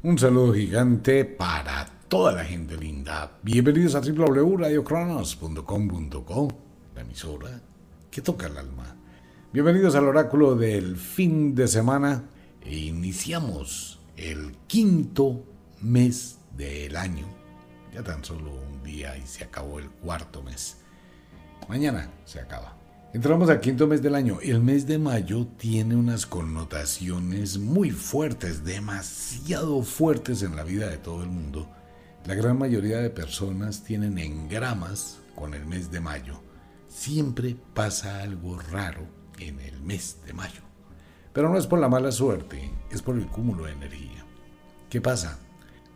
Un saludo gigante para toda la gente linda. Bienvenidos a www.radiocronos.com.co, la emisora que toca el alma. Bienvenidos al oráculo del fin de semana e iniciamos el quinto mes del año. Ya tan solo un día y se acabó el cuarto mes. Mañana se acaba. Entramos al quinto mes del año. El mes de mayo tiene unas connotaciones muy fuertes, demasiado fuertes en la vida de todo el mundo. La gran mayoría de personas tienen engramas con el mes de mayo. Siempre pasa algo raro en el mes de mayo. Pero no es por la mala suerte, es por el cúmulo de energía. ¿Qué pasa?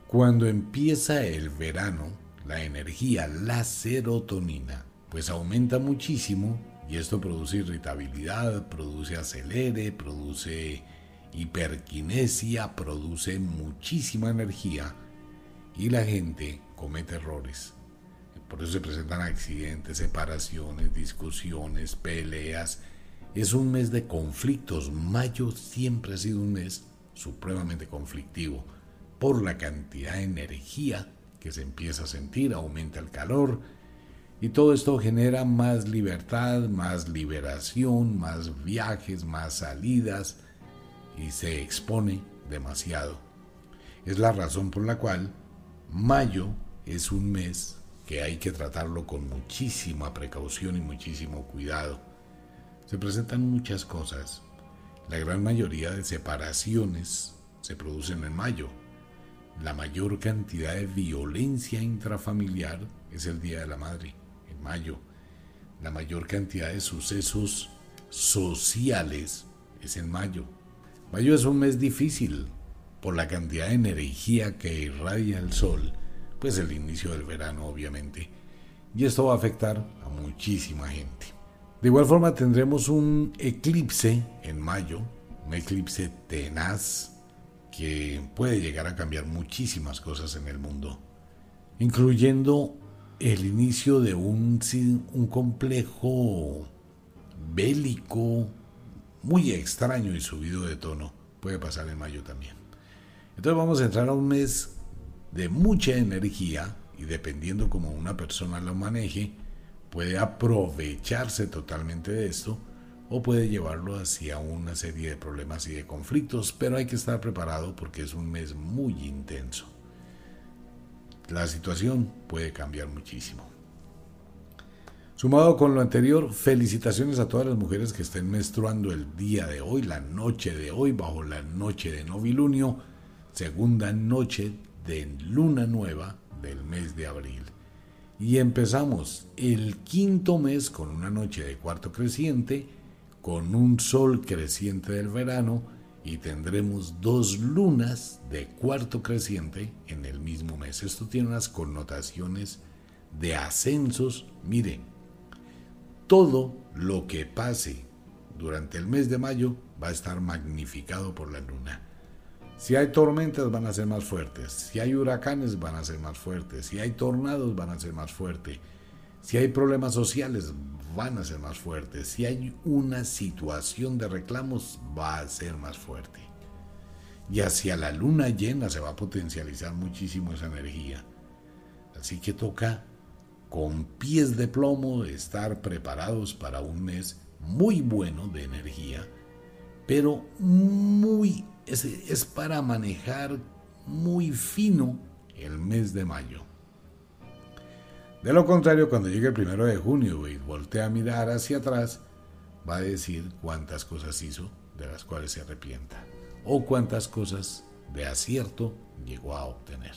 Cuando empieza el verano, la energía, la serotonina, pues aumenta muchísimo y esto produce irritabilidad, produce acelere, produce hiperquinesia, produce muchísima energía y la gente comete errores. Por eso se presentan accidentes, separaciones, discusiones, peleas. Es un mes de conflictos. Mayo siempre ha sido un mes supremamente conflictivo por la cantidad de energía que se empieza a sentir, aumenta el calor, y todo esto genera más libertad, más liberación, más viajes, más salidas y se expone demasiado. Es la razón por la cual mayo es un mes que hay que tratarlo con muchísima precaución y muchísimo cuidado. Se presentan muchas cosas. La gran mayoría de separaciones se producen en mayo. La mayor cantidad de violencia intrafamiliar es el Día de la Madre mayo. La mayor cantidad de sucesos sociales es en mayo. Mayo es un mes difícil por la cantidad de energía que irradia el sol, pues el inicio del verano obviamente. Y esto va a afectar a muchísima gente. De igual forma tendremos un eclipse en mayo, un eclipse tenaz que puede llegar a cambiar muchísimas cosas en el mundo, incluyendo el inicio de un, complejo bélico muy extraño y subido de tono. Puede pasar en mayo también. Entonces vamos a entrar a un mes de mucha energía y dependiendo como una persona lo maneje, puede aprovecharse totalmente de esto o puede llevarlo hacia una serie de problemas y de conflictos, pero hay que estar preparado porque es un mes muy intenso la situación puede cambiar muchísimo. Sumado con lo anterior, felicitaciones a todas las mujeres que estén menstruando el día de hoy, la noche de hoy, bajo la noche de novilunio, segunda noche de luna nueva del mes de abril. Y empezamos el quinto mes con una noche de cuarto creciente, con un sol creciente del verano, y tendremos dos lunas de cuarto creciente en el mismo mes. Esto tiene unas connotaciones de ascensos. Mire, todo lo que pase durante el mes de mayo va a estar magnificado por la luna. Si hay tormentas van a ser más fuertes, si hay huracanes van a ser más fuertes, si hay tornados van a ser más fuertes, si hay problemas sociales van a ser más fuertes. Si hay una situación de reclamos, va a ser más fuerte. Y hacia la luna llena se va a potencializar muchísimo esa energía. Así que toca con pies de plomo estar preparados para un mes muy bueno de energía, pero muy es, es para manejar muy fino el mes de mayo. De lo contrario, cuando llegue el primero de junio y voltea a mirar hacia atrás, va a decir cuántas cosas hizo de las cuales se arrepienta o cuántas cosas de acierto llegó a obtener.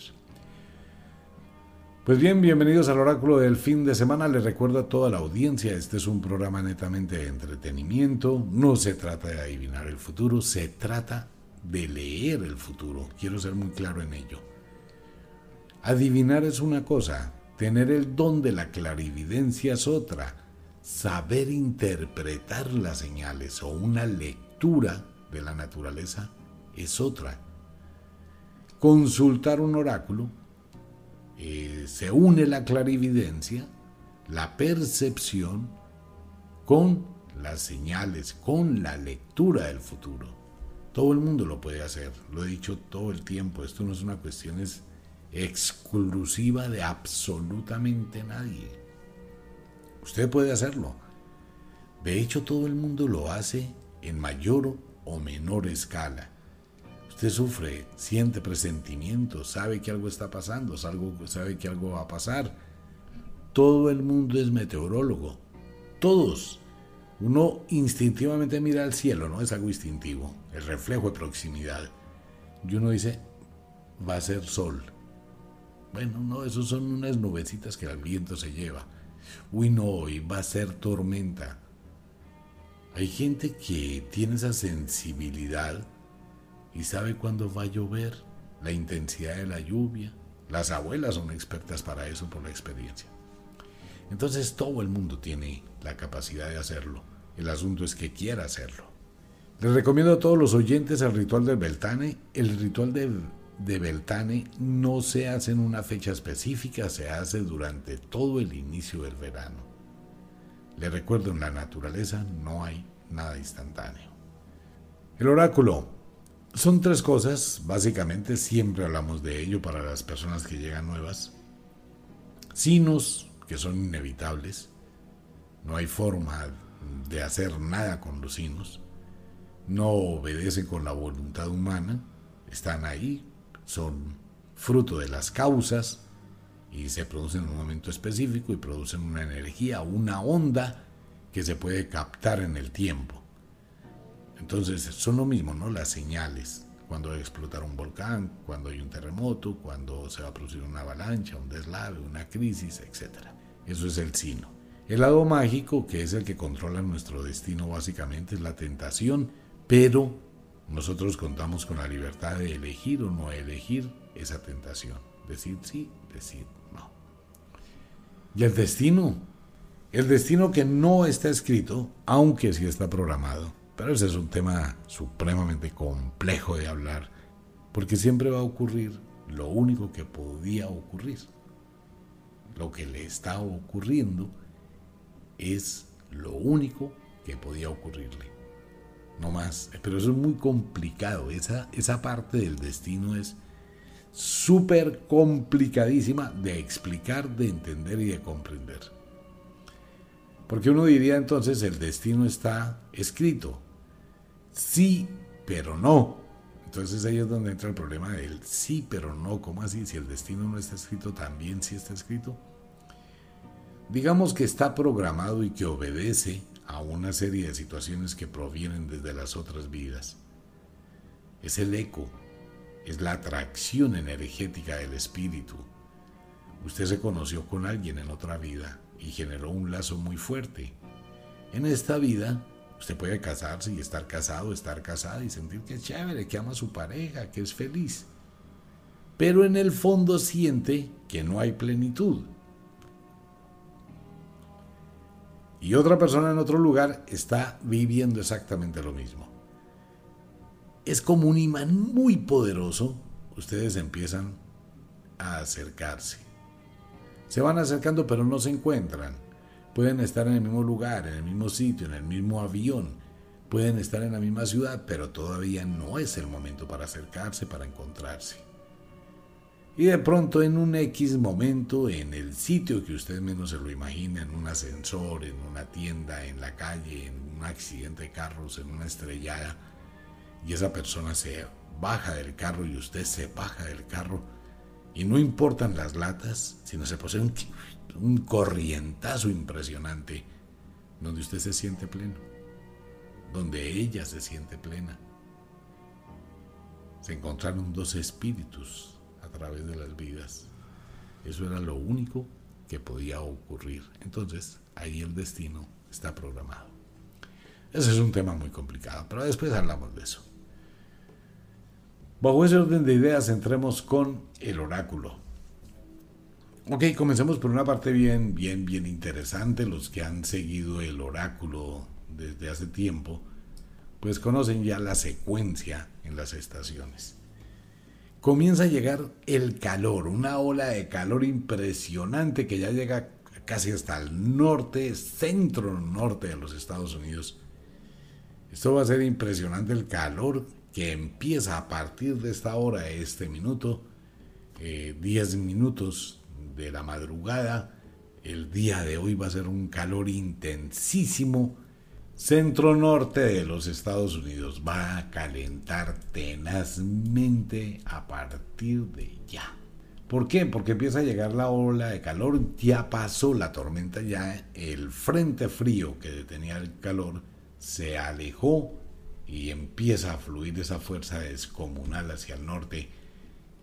Pues bien, bienvenidos al oráculo del fin de semana. Les recuerdo a toda la audiencia, este es un programa netamente de entretenimiento. No se trata de adivinar el futuro, se trata de leer el futuro. Quiero ser muy claro en ello. Adivinar es una cosa, Tener el don de la clarividencia es otra. Saber interpretar las señales o una lectura de la naturaleza es otra. Consultar un oráculo eh, se une la clarividencia, la percepción con las señales, con la lectura del futuro. Todo el mundo lo puede hacer, lo he dicho todo el tiempo, esto no es una cuestión exclusiva de absolutamente nadie. Usted puede hacerlo. De hecho, todo el mundo lo hace en mayor o menor escala. Usted sufre, siente presentimientos, sabe que algo está pasando, sabe que algo va a pasar. Todo el mundo es meteorólogo. Todos. Uno instintivamente mira al cielo, ¿no? Es algo instintivo, el reflejo de proximidad. Y uno dice, va a ser sol. Bueno, no, esos son unas nubecitas que el viento se lleva. Uy, no, hoy va a ser tormenta. Hay gente que tiene esa sensibilidad y sabe cuándo va a llover, la intensidad de la lluvia. Las abuelas son expertas para eso por la experiencia. Entonces todo el mundo tiene la capacidad de hacerlo. El asunto es que quiera hacerlo. Les recomiendo a todos los oyentes el ritual del Beltane. El ritual de, de Beltane no se hace en una fecha específica, se hace durante todo el inicio del verano. Les recuerdo, en la naturaleza no hay nada instantáneo. El oráculo. Son tres cosas, básicamente siempre hablamos de ello para las personas que llegan nuevas. Sinos, que son inevitables. No hay forma de hacer nada con los signos. No obedecen con la voluntad humana. Están ahí, son fruto de las causas y se producen en un momento específico y producen una energía, una onda que se puede captar en el tiempo. Entonces son lo mismo, ¿no? Las señales. Cuando va a explotar un volcán, cuando hay un terremoto, cuando se va a producir una avalancha, un deslave, una crisis, etc. Eso es el sino. El lado mágico, que es el que controla nuestro destino básicamente, es la tentación, pero nosotros contamos con la libertad de elegir o no elegir esa tentación. Decir sí, decir no. Y el destino. El destino que no está escrito, aunque sí está programado. Pero ese es un tema supremamente complejo de hablar, porque siempre va a ocurrir lo único que podía ocurrir. Lo que le está ocurriendo es lo único que podía ocurrirle. No más. Pero eso es muy complicado. Esa, esa parte del destino es súper complicadísima de explicar, de entender y de comprender. Porque uno diría entonces el destino está escrito. Sí, pero no. Entonces ahí es donde entra el problema del sí, pero no. ¿Cómo así? Si el destino no está escrito, también sí está escrito. Digamos que está programado y que obedece a una serie de situaciones que provienen desde las otras vidas. Es el eco, es la atracción energética del espíritu. Usted se conoció con alguien en otra vida y generó un lazo muy fuerte. En esta vida Usted puede casarse y estar casado, estar casada y sentir que es chévere, que ama a su pareja, que es feliz. Pero en el fondo siente que no hay plenitud. Y otra persona en otro lugar está viviendo exactamente lo mismo. Es como un imán muy poderoso. Ustedes empiezan a acercarse. Se van acercando pero no se encuentran. Pueden estar en el mismo lugar, en el mismo sitio, en el mismo avión. Pueden estar en la misma ciudad, pero todavía no es el momento para acercarse, para encontrarse. Y de pronto en un X momento, en el sitio que usted menos se lo imagina, en un ascensor, en una tienda, en la calle, en un accidente de carros, en una estrellada, y esa persona se baja del carro y usted se baja del carro, y no importan las latas, sino se posee un un corrientazo impresionante, donde usted se siente pleno, donde ella se siente plena. Se encontraron dos espíritus través de las vidas. Eso era lo único que podía ocurrir. Entonces, ahí el destino está programado. Ese es un tema muy complicado, pero después hablamos de eso. Bajo ese orden de ideas, entremos con el oráculo. Ok, comencemos por una parte bien, bien, bien interesante. Los que han seguido el oráculo desde hace tiempo, pues conocen ya la secuencia en las estaciones. Comienza a llegar el calor, una ola de calor impresionante que ya llega casi hasta el norte, centro norte de los Estados Unidos. Esto va a ser impresionante el calor que empieza a partir de esta hora, este minuto, 10 eh, minutos de la madrugada. El día de hoy va a ser un calor intensísimo. Centro norte de los Estados Unidos va a calentar tenazmente a partir de ya. ¿Por qué? Porque empieza a llegar la ola de calor, ya pasó la tormenta, ya el frente frío que detenía el calor se alejó y empieza a fluir esa fuerza descomunal hacia el norte.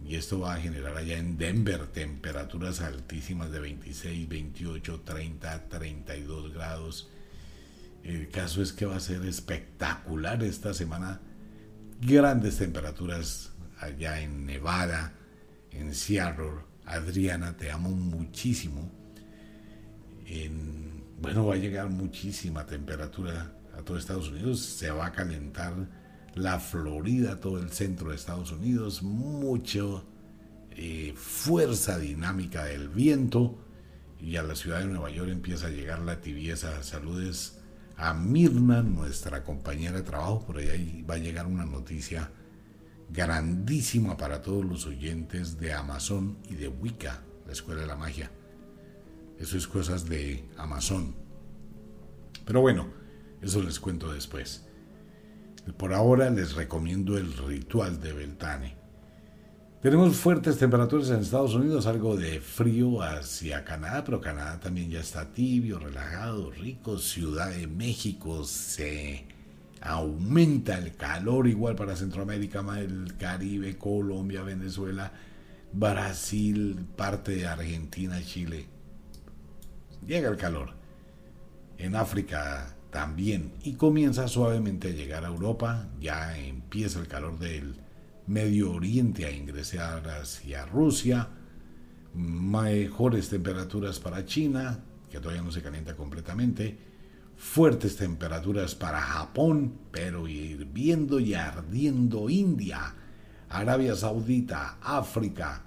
Y esto va a generar allá en Denver temperaturas altísimas de 26, 28, 30, 32 grados. El caso es que va a ser espectacular esta semana. Grandes temperaturas allá en Nevada, en Seattle. Adriana, te amo muchísimo. bueno, va a llegar muchísima temperatura a todo Estados Unidos. Se va a calentar la Florida, todo el centro de Estados Unidos. Mucho eh, fuerza dinámica del viento. Y a la ciudad de Nueva York empieza a llegar la tibieza. Saludes a Mirna, nuestra compañera de trabajo. Por ahí va a llegar una noticia grandísima para todos los oyentes de Amazon y de Wicca, la Escuela de la Magia. Eso es cosas de Amazon. Pero bueno, eso les cuento después. Por ahora les recomiendo el ritual de Beltane. Tenemos fuertes temperaturas en Estados Unidos, algo de frío hacia Canadá, pero Canadá también ya está tibio, relajado, rico. Ciudad de México se aumenta el calor igual para Centroamérica, el Caribe, Colombia, Venezuela, Brasil, parte de Argentina, Chile. Llega el calor. En África también y comienza suavemente a llegar a Europa, ya empieza el calor del Medio Oriente a ingresar hacia Rusia, mejores temperaturas para China, que todavía no se calienta completamente, fuertes temperaturas para Japón, pero hirviendo y ardiendo India, Arabia Saudita, África,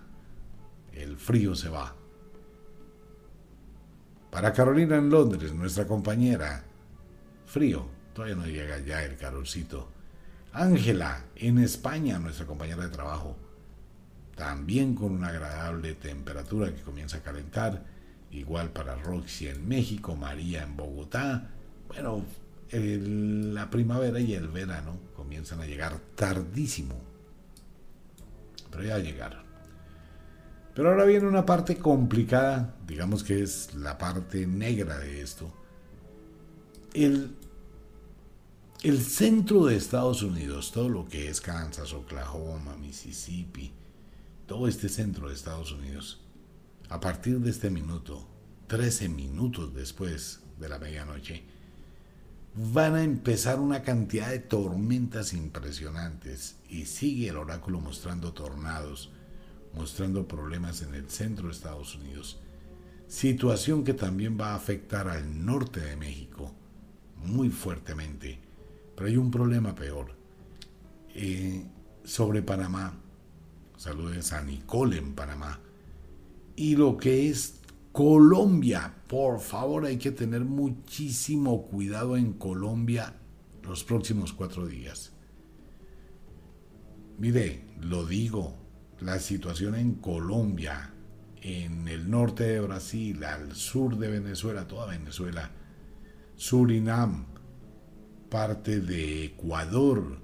el frío se va. Para Carolina en Londres, nuestra compañera, frío, todavía no llega ya el calorcito. Ángela en España, nuestra compañera de trabajo, también con una agradable temperatura que comienza a calentar. Igual para Roxy en México, María en Bogotá, bueno, la primavera y el verano comienzan a llegar tardísimo. Pero ya llegaron. Pero ahora viene una parte complicada, digamos que es la parte negra de esto. El, el centro de Estados Unidos, todo lo que es Kansas, Oklahoma, Mississippi, todo este centro de Estados Unidos, a partir de este minuto, 13 minutos después de la medianoche, van a empezar una cantidad de tormentas impresionantes y sigue el oráculo mostrando tornados, mostrando problemas en el centro de Estados Unidos, situación que también va a afectar al norte de México muy fuertemente, pero hay un problema peor. Eh, sobre Panamá, saludos a Nicole en Panamá, y lo que es Colombia, por favor, hay que tener muchísimo cuidado en Colombia los próximos cuatro días. Mire, lo digo, la situación en Colombia, en el norte de Brasil, al sur de Venezuela, toda Venezuela, Surinam, parte de Ecuador,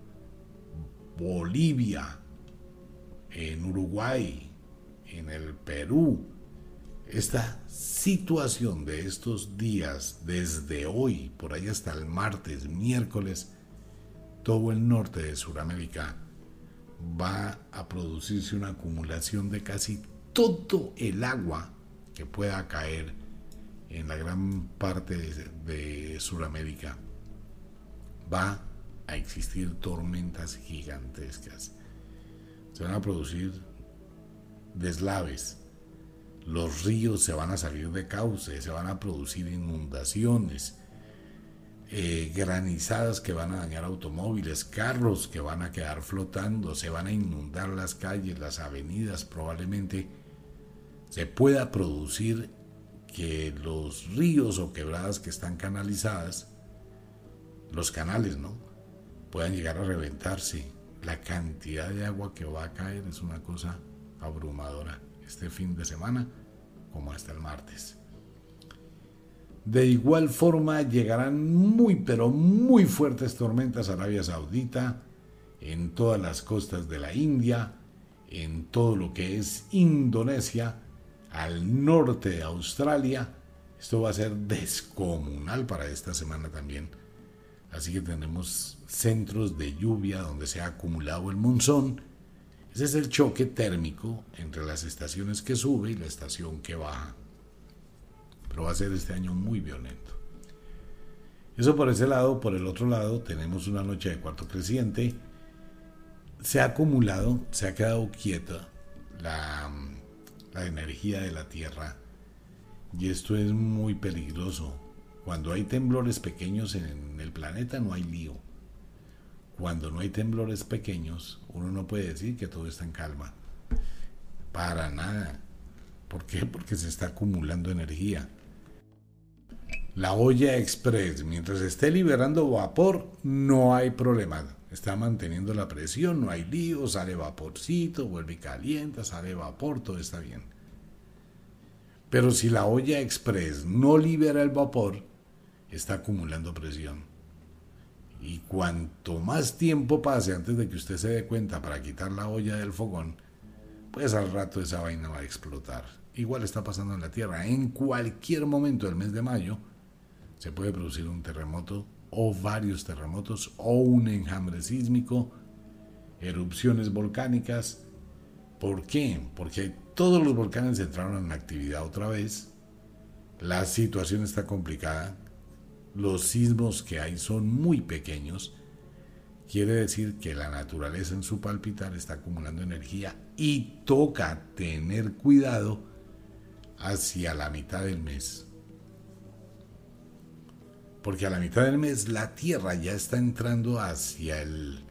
Bolivia, en Uruguay, en el Perú, esta situación de estos días, desde hoy, por ahí hasta el martes, miércoles, todo el norte de Sudamérica va a producirse una acumulación de casi todo el agua que pueda caer en la gran parte de, Sudamérica. Va a existir tormentas gigantescas. Se van a producir deslaves los ríos se van a salir de cauce, se van a producir inundaciones, eh, granizadas que van a dañar automóviles, carros que van a quedar flotando, se van a inundar las calles, las avenidas, probablemente se pueda producir que los ríos o quebradas que están canalizadas, los canales, ¿no? Puedan llegar a reventarse, la cantidad de agua que va a caer es una cosa abrumadora este fin de semana como hasta el martes. De igual forma llegarán muy pero muy fuertes tormentas a Arabia Saudita, en todas las costas de la India, en todo lo que es Indonesia, al norte de Australia. Esto va a ser descomunal para esta semana también. Así que tenemos centros de lluvia donde se ha acumulado el monzón. Ese es el choque térmico entre las estaciones que sube y la estación que baja. Pero va a ser este año muy violento. Eso por ese lado. Por el otro lado tenemos una noche de cuarto creciente se ha acumulado, se ha quedado quieta la, energía de la Tierra y esto es muy peligroso. Cuando hay temblores pequeños en el planeta no hay lío. Cuando no hay temblores pequeños, uno no puede decir que todo está en calma. Para nada. ¿Por qué? Porque se está acumulando energía. La olla express, mientras esté liberando vapor, no hay problema está manteniendo la presión, no hay lío, sale vaporcito, vuelve y calienta, sale vapor, todo está bien. Pero si la olla express no libera el vapor, está acumulando presión. Y cuanto más tiempo pase antes de que usted se dé cuenta para quitar la olla del fogón, pues al rato esa vaina va a explotar. Igual está pasando en la Tierra. En cualquier momento del mes de mayo se puede producir un terremoto o varios terremotos o un enjambre sísmico, erupciones volcánicas. ¿Por qué? Porque todos los volcanes entraron en actividad otra vez. La situación está complicada. Los sismos que hay son muy pequeños. Quiere decir que la naturaleza en su palpitar está acumulando energía y toca tener cuidado hacia la mitad del mes porque a la mitad del mes la Tierra ya está entrando hacia el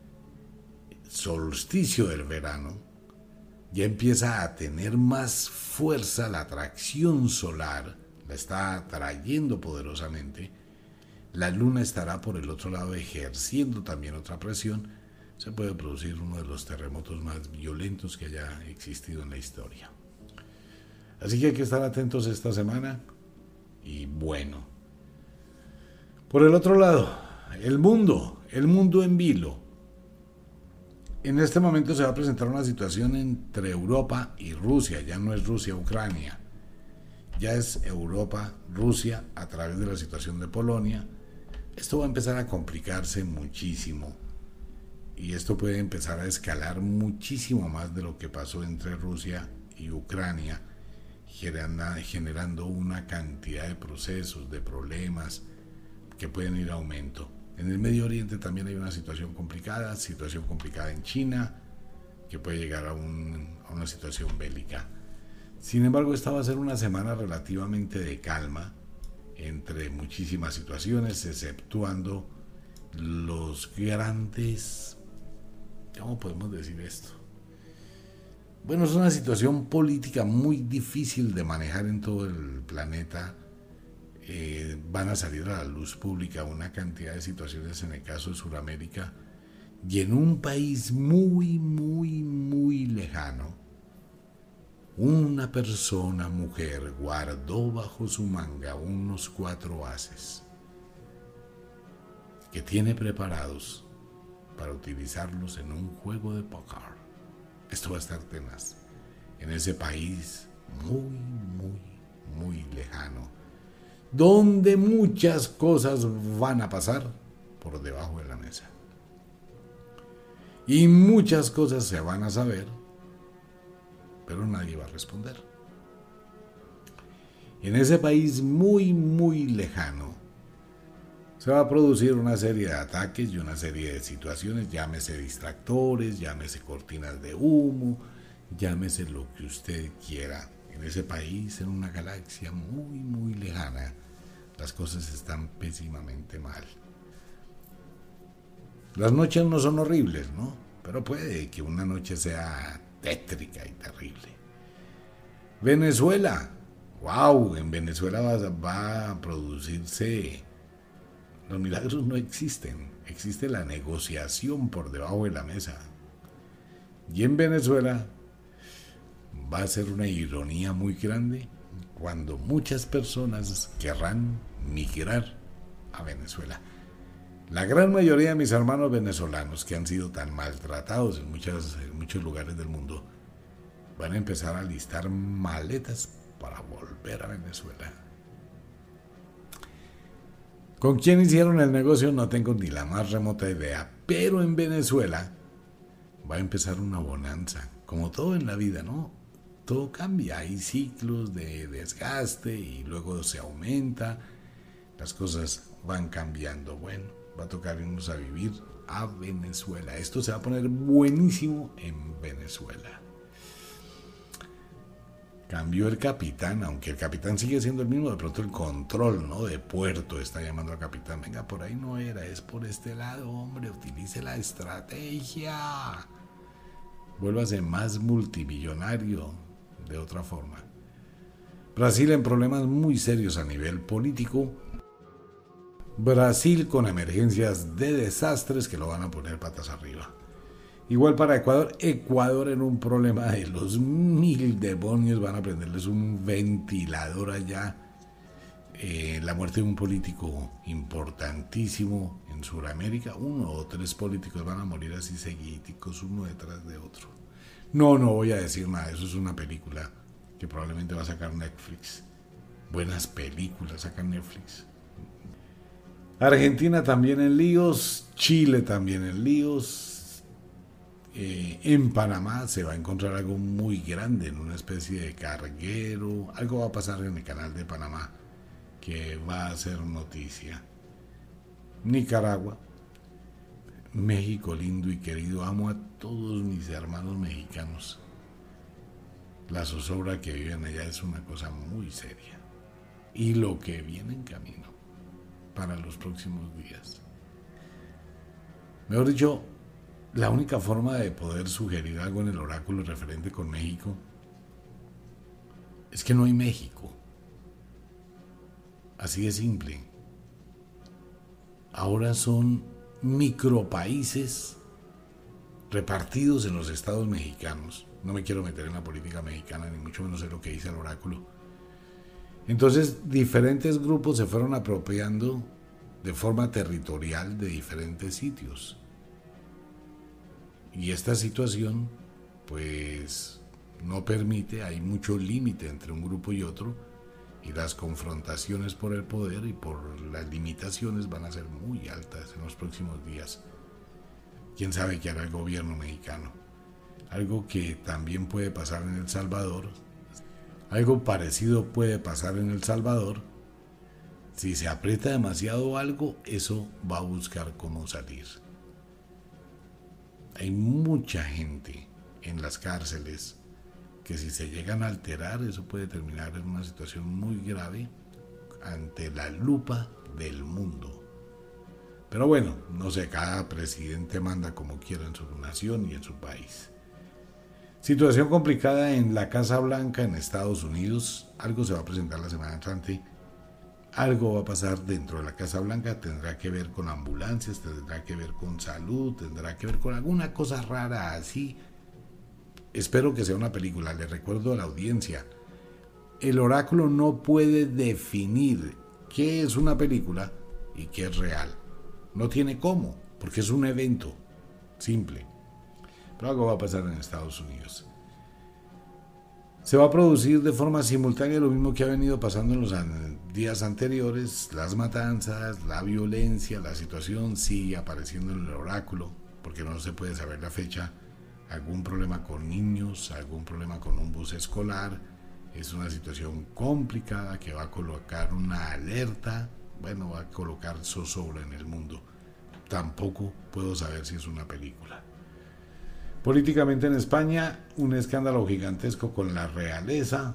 solsticio del verano, ya empieza a tener más fuerza la atracción solar, la está atrayendo poderosamente, la luna estará por el otro lado ejerciendo también otra presión, se puede producir uno de los terremotos más violentos que haya existido en la historia. Así que hay que estar atentos esta semana y bueno, por el otro lado, el mundo, el mundo en vilo. En este momento se va a presentar una situación entre Europa y Rusia, ya no es Rusia-Ucrania, ya es Europa-Rusia a través de la situación de Polonia. Esto va a empezar a complicarse muchísimo y esto puede empezar a escalar muchísimo más de lo que pasó entre Rusia y Ucrania, generando una cantidad de procesos, de problemas, que pueden ir a aumento. En el Medio Oriente también hay una situación complicada, situación complicada en China, que puede llegar a, una situación bélica. Sin embargo, esta va a ser una semana relativamente de calma entre muchísimas situaciones, exceptuando los grandes... ¿Cómo podemos decir esto? Bueno, es una situación política muy difícil de manejar en todo el planeta eh, van a salir a la luz pública una cantidad de situaciones en el caso de Sudamérica y en un país muy, muy, muy lejano, una persona, mujer, guardó bajo su manga unos cuatro haces que tiene preparados para utilizarlos en un juego de póker. Esto va a estar tenaz. En ese país muy, muy, muy lejano donde muchas cosas van a pasar por debajo de la mesa. Y muchas cosas se van a saber, pero nadie va a responder. En ese país muy, muy lejano, se va a producir una serie de ataques y una serie de situaciones, llámese distractores, llámese cortinas de humo, llámese lo que usted quiera en ese país, en una galaxia muy, muy lejana, las cosas están pésimamente mal. Las noches no son horribles, ¿no? Pero puede que una noche sea tétrica y terrible. Venezuela. ¡Wow! En Venezuela va, va a producirse... Los milagros no existen. Existe la negociación por debajo de la mesa. Y en Venezuela va a ser una ironía muy grande cuando muchas personas querrán migrar a Venezuela. La gran mayoría de mis hermanos venezolanos que han sido tan maltratados en, muchos lugares del mundo van a empezar a listar maletas para volver a Venezuela. ¿Con quién hicieron el negocio? No tengo ni la más remota idea, pero en Venezuela va a empezar una bonanza, como todo en la vida, ¿no? Todo cambia, hay ciclos de desgaste y luego se aumenta, las cosas van cambiando. Bueno, va a tocar irnos a vivir a Venezuela. Esto se va a poner buenísimo en Venezuela. Cambió el capitán, aunque el capitán sigue siendo el mismo, de pronto el control ¿no? de puerto está llamando al capitán. Venga, por ahí no era, es por este lado, hombre, utilice la estrategia. Vuélvase más multimillonario de otra forma. Brasil en problemas muy serios a nivel político Brasil con emergencias de desastres que lo van a poner patas arriba. Igual para Ecuador, Ecuador en un problema de los mil demonios, van a prenderles un ventilador allá. Eh, la muerte de un político importantísimo en Sudamérica, uno o tres políticos van a morir así seguíticos, uno detrás de otro. No, no voy a decir nada, eso es una película que probablemente va a sacar Netflix. Buenas películas saca Netflix. Argentina también en líos, Chile también en líos. Eh, en Panamá se va a encontrar algo muy grande, en una especie de carguero. Algo va a pasar en el canal de Panamá que va a ser noticia. Nicaragua, México lindo y querido, amo a todos mis hermanos mexicanos. La zozobra que viven allá es una cosa muy seria. Y lo que viene en camino para los próximos días. Mejor dicho, la única forma de poder sugerir algo en el oráculo referente con México es que no hay México. Así de simple. Ahora son micropaíses repartidos en los estados mexicanos. No me quiero meter en la política mexicana, ni mucho menos en lo que dice el oráculo entonces, diferentes grupos se fueron apropiando de forma territorial de diferentes sitios. Y esta situación, pues, no permite, hay mucho límite entre un grupo y otro, y las confrontaciones por el poder y por las limitaciones van a ser muy altas en los próximos días. ¿Quién sabe qué hará el gobierno mexicano? Algo que también puede pasar en El Salvador, algo parecido puede pasar en El Salvador. Si se aprieta demasiado algo, eso va a buscar cómo salir. Hay mucha gente en las cárceles que si se llegan a alterar, eso puede terminar en una situación muy grave ante la lupa del mundo. Pero bueno, no sé, cada presidente manda como quiera en su nación y en su país. Situación complicada en la Casa Blanca en Estados Unidos. Algo se va a presentar la semana entrante. Algo va a pasar dentro de la Casa Blanca. Tendrá que ver con ambulancias, tendrá que ver con salud, tendrá que ver con alguna cosa rara así. Espero que sea una película. Le recuerdo a la audiencia. El oráculo no puede definir qué es una película y qué es real. No tiene cómo, porque es un evento simple. Pero algo va a pasar en Estados Unidos. Se va a producir de forma simultánea lo mismo que ha venido pasando en los días anteriores, las matanzas, la violencia, la situación sigue apareciendo en el oráculo, porque no se puede saber la fecha, algún problema con niños, algún problema con un bus escolar, es una situación complicada que va a colocar una alerta, bueno, va a colocar zozobra en el mundo. Tampoco puedo saber si es una película. Políticamente en España, un escándalo gigantesco con la realeza.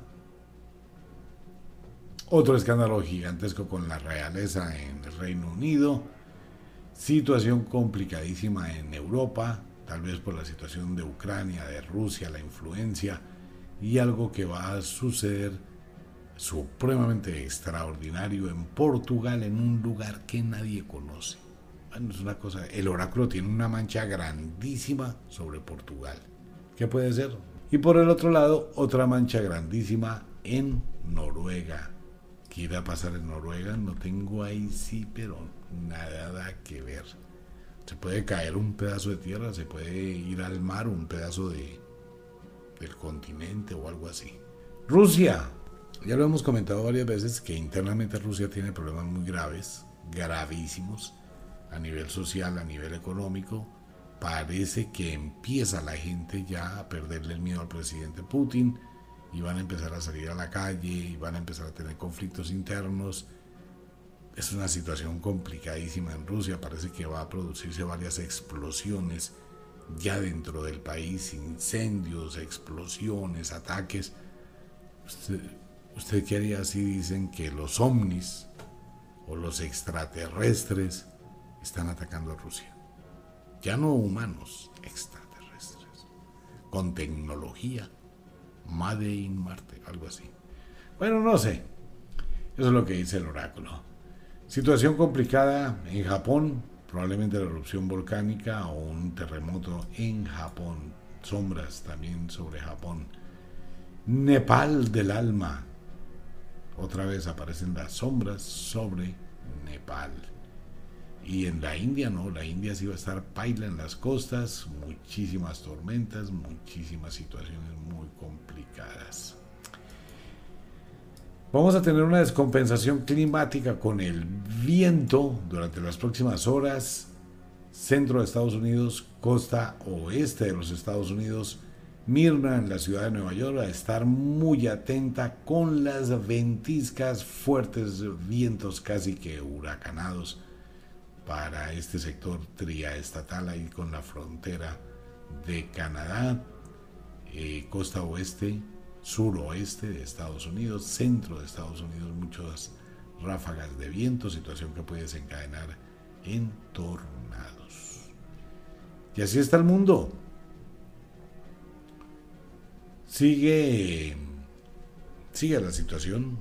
Otro escándalo gigantesco con la realeza en el Reino Unido. Situación complicadísima en Europa, tal vez por la situación de Ucrania, de Rusia, la influencia y algo que va a suceder supremamente extraordinario en Portugal, en un lugar que nadie conoce es una cosa, el oráculo tiene una mancha grandísima sobre Portugal, ¿Qué puede ser? Y por el otro lado, otra mancha grandísima en Noruega. ¿Qué irá a pasar en Noruega? No tengo ahí sí, pero nada que ver. Se puede caer un pedazo de tierra, se puede ir al mar un pedazo de, del continente o algo así. Rusia. Ya lo hemos comentado varias veces que internamente Rusia tiene problemas muy graves, gravísimos, a nivel social, a nivel económico. Parece que empieza la gente ya a perderle el miedo al presidente Putin y van a empezar a salir a la calle y van a empezar a tener conflictos internos. Es una situación complicadísima en Rusia, parece que va a producirse varias explosiones ya dentro del país, incendios, explosiones, ataques. ¿Usted, usted qué haría si dicen que los ovnis o los extraterrestres están atacando a Rusia? Ya no humanos, extraterrestres, con tecnología Made in Marte, algo así. Bueno, no sé. Eso es lo que dice el oráculo. Situación complicada en Japón, probablemente la erupción volcánica o un terremoto en Japón. Sombras también sobre Japón. Nepal del alma. Otra vez aparecen las sombras sobre Nepal. Y en la India no, la India sí va a estar paila en las costas, muchísimas tormentas, muchísimas situaciones muy complicadas. Vamos a tener una descompensación climática con el viento durante las próximas horas. Centro de Estados Unidos, costa oeste de los Estados Unidos, Mirna en la ciudad de Nueva York a estar muy atenta con las ventiscas, fuertes vientos casi que huracanados para este sector triestatal ahí con la frontera de Canadá, eh, costa oeste, suroeste de Estados Unidos, centro de Estados Unidos, muchas ráfagas de viento, situación que puede desencadenar en tornados. Y así está el mundo. Sigue, sigue la situación.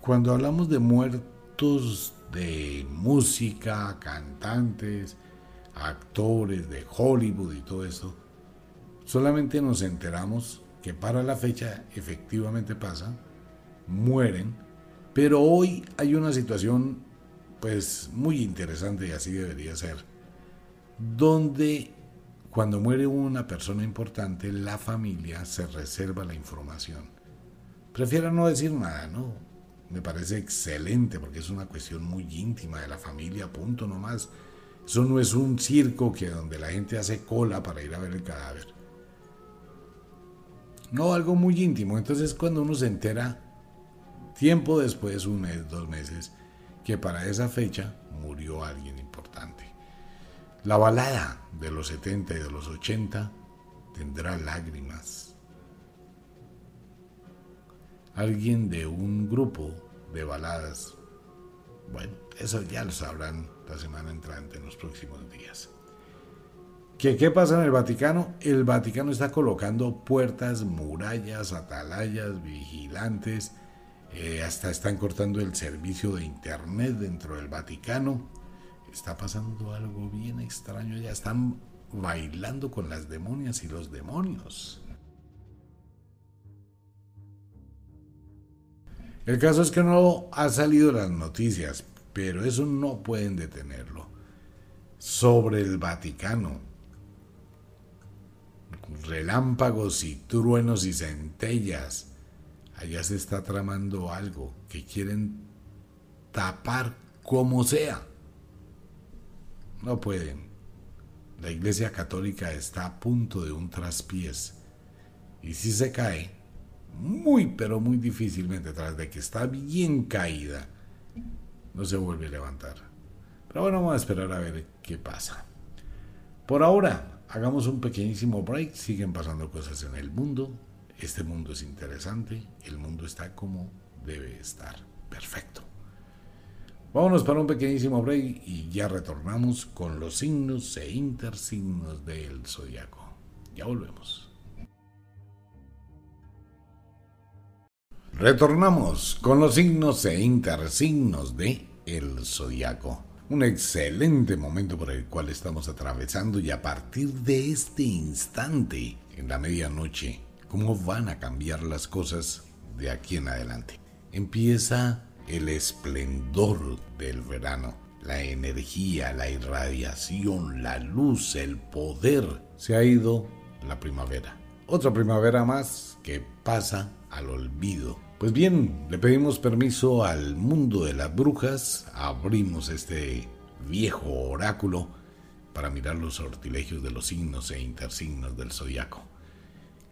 Cuando hablamos de de música, cantantes, actores de Hollywood y todo esto, solamente nos enteramos que para la fecha efectivamente pasa, mueren, pero hoy hay una situación pues muy interesante y así debería ser, donde cuando muere una persona importante, la familia se reserva la información. Prefiero no decir nada, ¿no? Me parece excelente porque es una cuestión muy íntima de la familia, punto nomás. Eso no es un circo que donde la gente hace cola para ir a ver el cadáver. No, algo muy íntimo. Entonces cuando uno se entera, tiempo después, un mes, dos meses, que para esa fecha murió alguien importante. La balada de los 70 y de los 80 tendrá lágrimas alguien de un grupo de baladas. Bueno, eso ya lo sabrán la semana entrante, en los próximos días. ¿Qué, ¿Qué pasa en el Vaticano? El Vaticano está colocando puertas, murallas, atalayas, vigilantes, eh, hasta están cortando el servicio de Internet dentro del Vaticano. Está pasando algo bien extraño, ya están bailando con las demonias y los demonios. El caso es que no ha salido las noticias, pero eso no pueden detenerlo. Sobre el Vaticano. Relámpagos y truenos y centellas. Allá se está tramando algo que quieren tapar como sea. No pueden. La Iglesia Católica está a punto de un traspiés. Y si se cae, muy, pero muy difícilmente, tras de que está bien caída, no se vuelve a levantar. Pero bueno, vamos a esperar a ver qué pasa. Por ahora, hagamos un pequeñísimo break. Siguen pasando cosas en el mundo. Este mundo es interesante. El mundo está como debe estar. Perfecto. Vámonos para un pequeñísimo break y ya retornamos con los signos e intersignos del zodiaco. Ya volvemos. Retornamos con los signos e intersignos de el zodiaco. un excelente momento por el cual estamos atravesando y a partir de este instante, en la medianoche, cómo van a cambiar las cosas de aquí en adelante. Empieza el esplendor del verano, la energía, la irradiación, la luz, el poder. Se ha ido la primavera. Otra primavera más que pasa al olvido. Pues bien, le pedimos permiso al mundo de las brujas, abrimos este viejo oráculo para mirar los sortilegios de los signos e intersignos del zodiaco.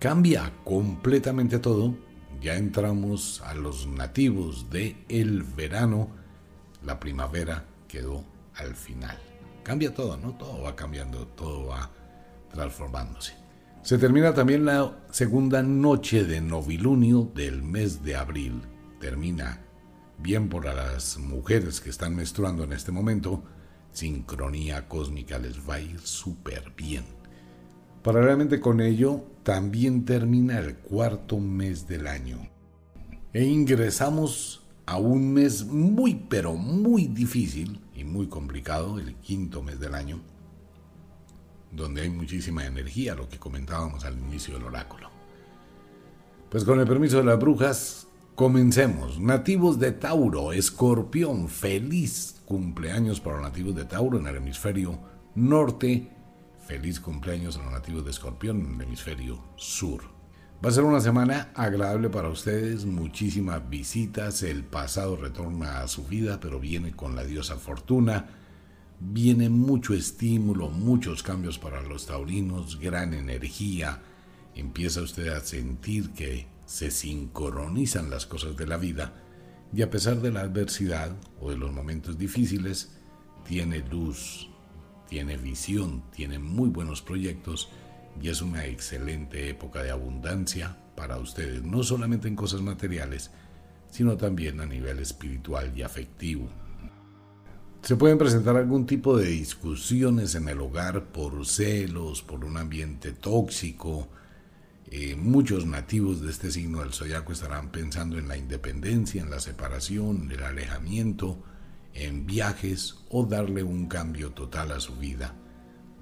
Cambia completamente todo, ya entramos a los nativos de el verano, la primavera quedó al final. Cambia todo, ¿no? Todo va cambiando, todo va transformándose. Se termina también la segunda noche de novilunio del mes de abril. Termina bien por las mujeres que están menstruando en este momento. Sincronía cósmica les va a ir súper bien. Paralelamente con ello, también termina el cuarto mes del año. E ingresamos a un mes muy pero muy difícil y muy complicado, el quinto mes del año donde hay muchísima energía, lo que comentábamos al inicio del oráculo. Pues con el permiso de las brujas, comencemos. Nativos de Tauro, Escorpión, feliz cumpleaños para los nativos de Tauro en el hemisferio norte. Feliz cumpleaños a los nativos de Escorpión en el hemisferio sur. Va a ser una semana agradable para ustedes, muchísimas visitas, el pasado retorna a su vida, pero viene con la diosa Fortuna viene mucho estímulo, muchos cambios para los taurinos, gran energía. Empieza usted a sentir que se sincronizan las cosas de la vida y a pesar de la adversidad o de los momentos difíciles, tiene luz, tiene visión, tiene muy buenos proyectos y es una excelente época de abundancia para ustedes, no solamente en cosas materiales, sino también a nivel espiritual y afectivo. Se pueden presentar algún tipo de discusiones en el hogar por celos, por un ambiente tóxico. Eh, muchos nativos de este signo del zodiaco estarán pensando en la independencia, en la separación, el alejamiento, en viajes o darle un cambio total a su vida.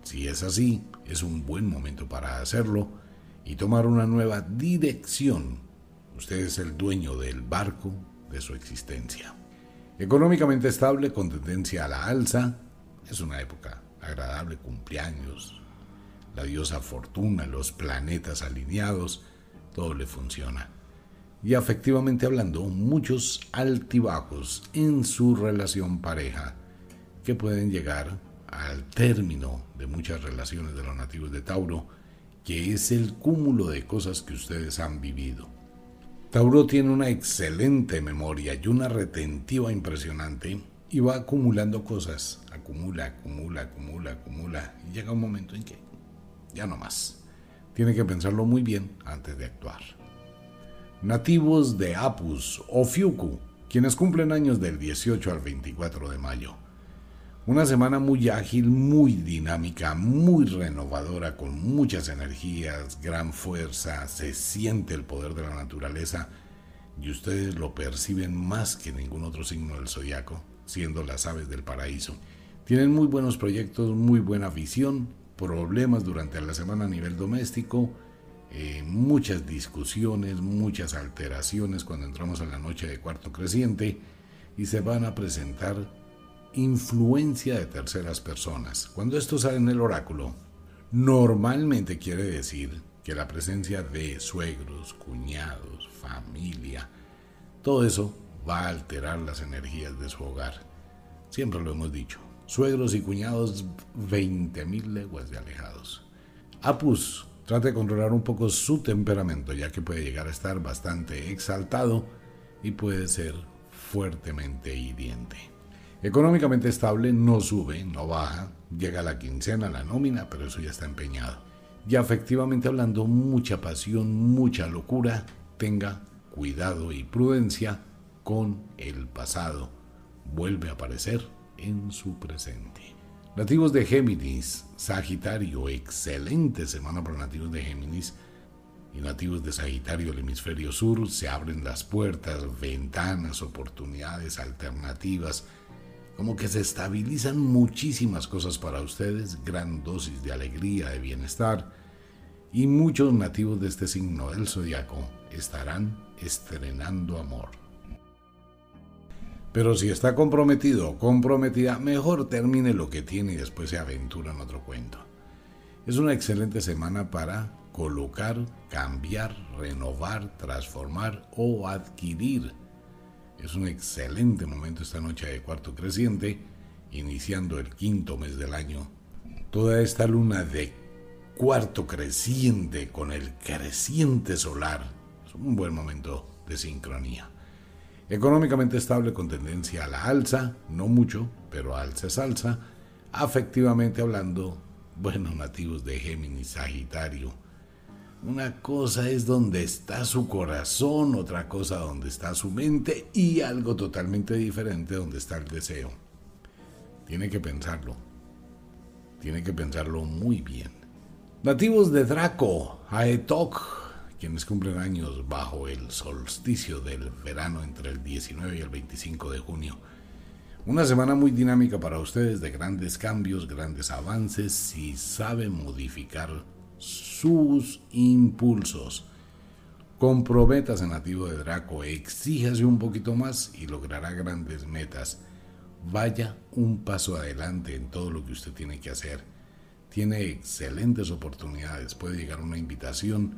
Si es así, es un buen momento para hacerlo y tomar una nueva dirección. Usted es el dueño del barco de su existencia. Económicamente estable con tendencia a la alza, es una época agradable, cumpleaños, la diosa fortuna, los planetas alineados, todo le funciona. Y afectivamente hablando, muchos altibajos en su relación pareja que pueden llegar al término de muchas relaciones de los nativos de Tauro, que es el cúmulo de cosas que ustedes han vivido. Tauro tiene una excelente memoria y una retentiva impresionante y va acumulando cosas, acumula, acumula, acumula, acumula y llega un momento en que ya no más. Tiene que pensarlo muy bien antes de actuar. Nativos de Apus o Fiuku, quienes cumplen años del 18 al 24 de mayo. Una semana muy ágil, muy dinámica, muy renovadora, con muchas energías, gran fuerza, se siente el poder de la naturaleza y ustedes lo perciben más que ningún otro signo del zodiaco, siendo las aves del paraíso. Tienen muy buenos proyectos, muy buena visión, problemas durante la semana a nivel doméstico, eh, muchas discusiones, muchas alteraciones cuando entramos a la noche de cuarto creciente y se van a presentar influencia de terceras personas. Cuando esto sale en el oráculo, normalmente quiere decir que la presencia de suegros, cuñados, familia, todo eso va a alterar las energías de su hogar. Siempre lo hemos dicho. Suegros y cuñados 20.000 leguas de alejados. Apus, trate de controlar un poco su temperamento, ya que puede llegar a estar bastante exaltado y puede ser fuertemente hiriente. Económicamente estable, no sube, no baja, llega la quincena, la nómina, pero eso ya está empeñado. Y afectivamente hablando, mucha pasión, mucha locura, tenga cuidado y prudencia con el pasado. Vuelve a aparecer en su presente. Nativos de Géminis, Sagitario, excelente semana para nativos de Géminis y nativos de Sagitario del hemisferio sur, se abren las puertas, ventanas, oportunidades, alternativas, como que se estabilizan muchísimas cosas para ustedes, gran dosis de alegría, de bienestar, y muchos nativos de este signo del zodiaco estarán estrenando amor. Pero si está comprometido o comprometida, mejor termine lo que tiene y después se aventura en otro cuento. Es una excelente semana para colocar, cambiar, renovar, transformar o adquirir es un excelente momento esta noche de cuarto creciente, iniciando el quinto mes del año. Toda esta luna de cuarto creciente con el creciente solar es un buen momento de sincronía. Económicamente estable con tendencia a la alza, no mucho, pero alza es alza. Afectivamente hablando, buenos nativos de Géminis, Sagitario, una cosa es donde está su corazón, otra cosa donde está su mente y algo totalmente diferente donde está el deseo. Tiene que pensarlo. Tiene que pensarlo muy bien. Nativos de Draco, Aetok, quienes cumplen años bajo el solsticio del verano entre el 19 y el 25 de junio. Una semana muy dinámica para ustedes de grandes cambios, grandes avances, si saben modificar sus impulsos. Comprométase nativo de Draco, exíjase un poquito más y logrará grandes metas. Vaya un paso adelante en todo lo que usted tiene que hacer. Tiene excelentes oportunidades. Puede llegar una invitación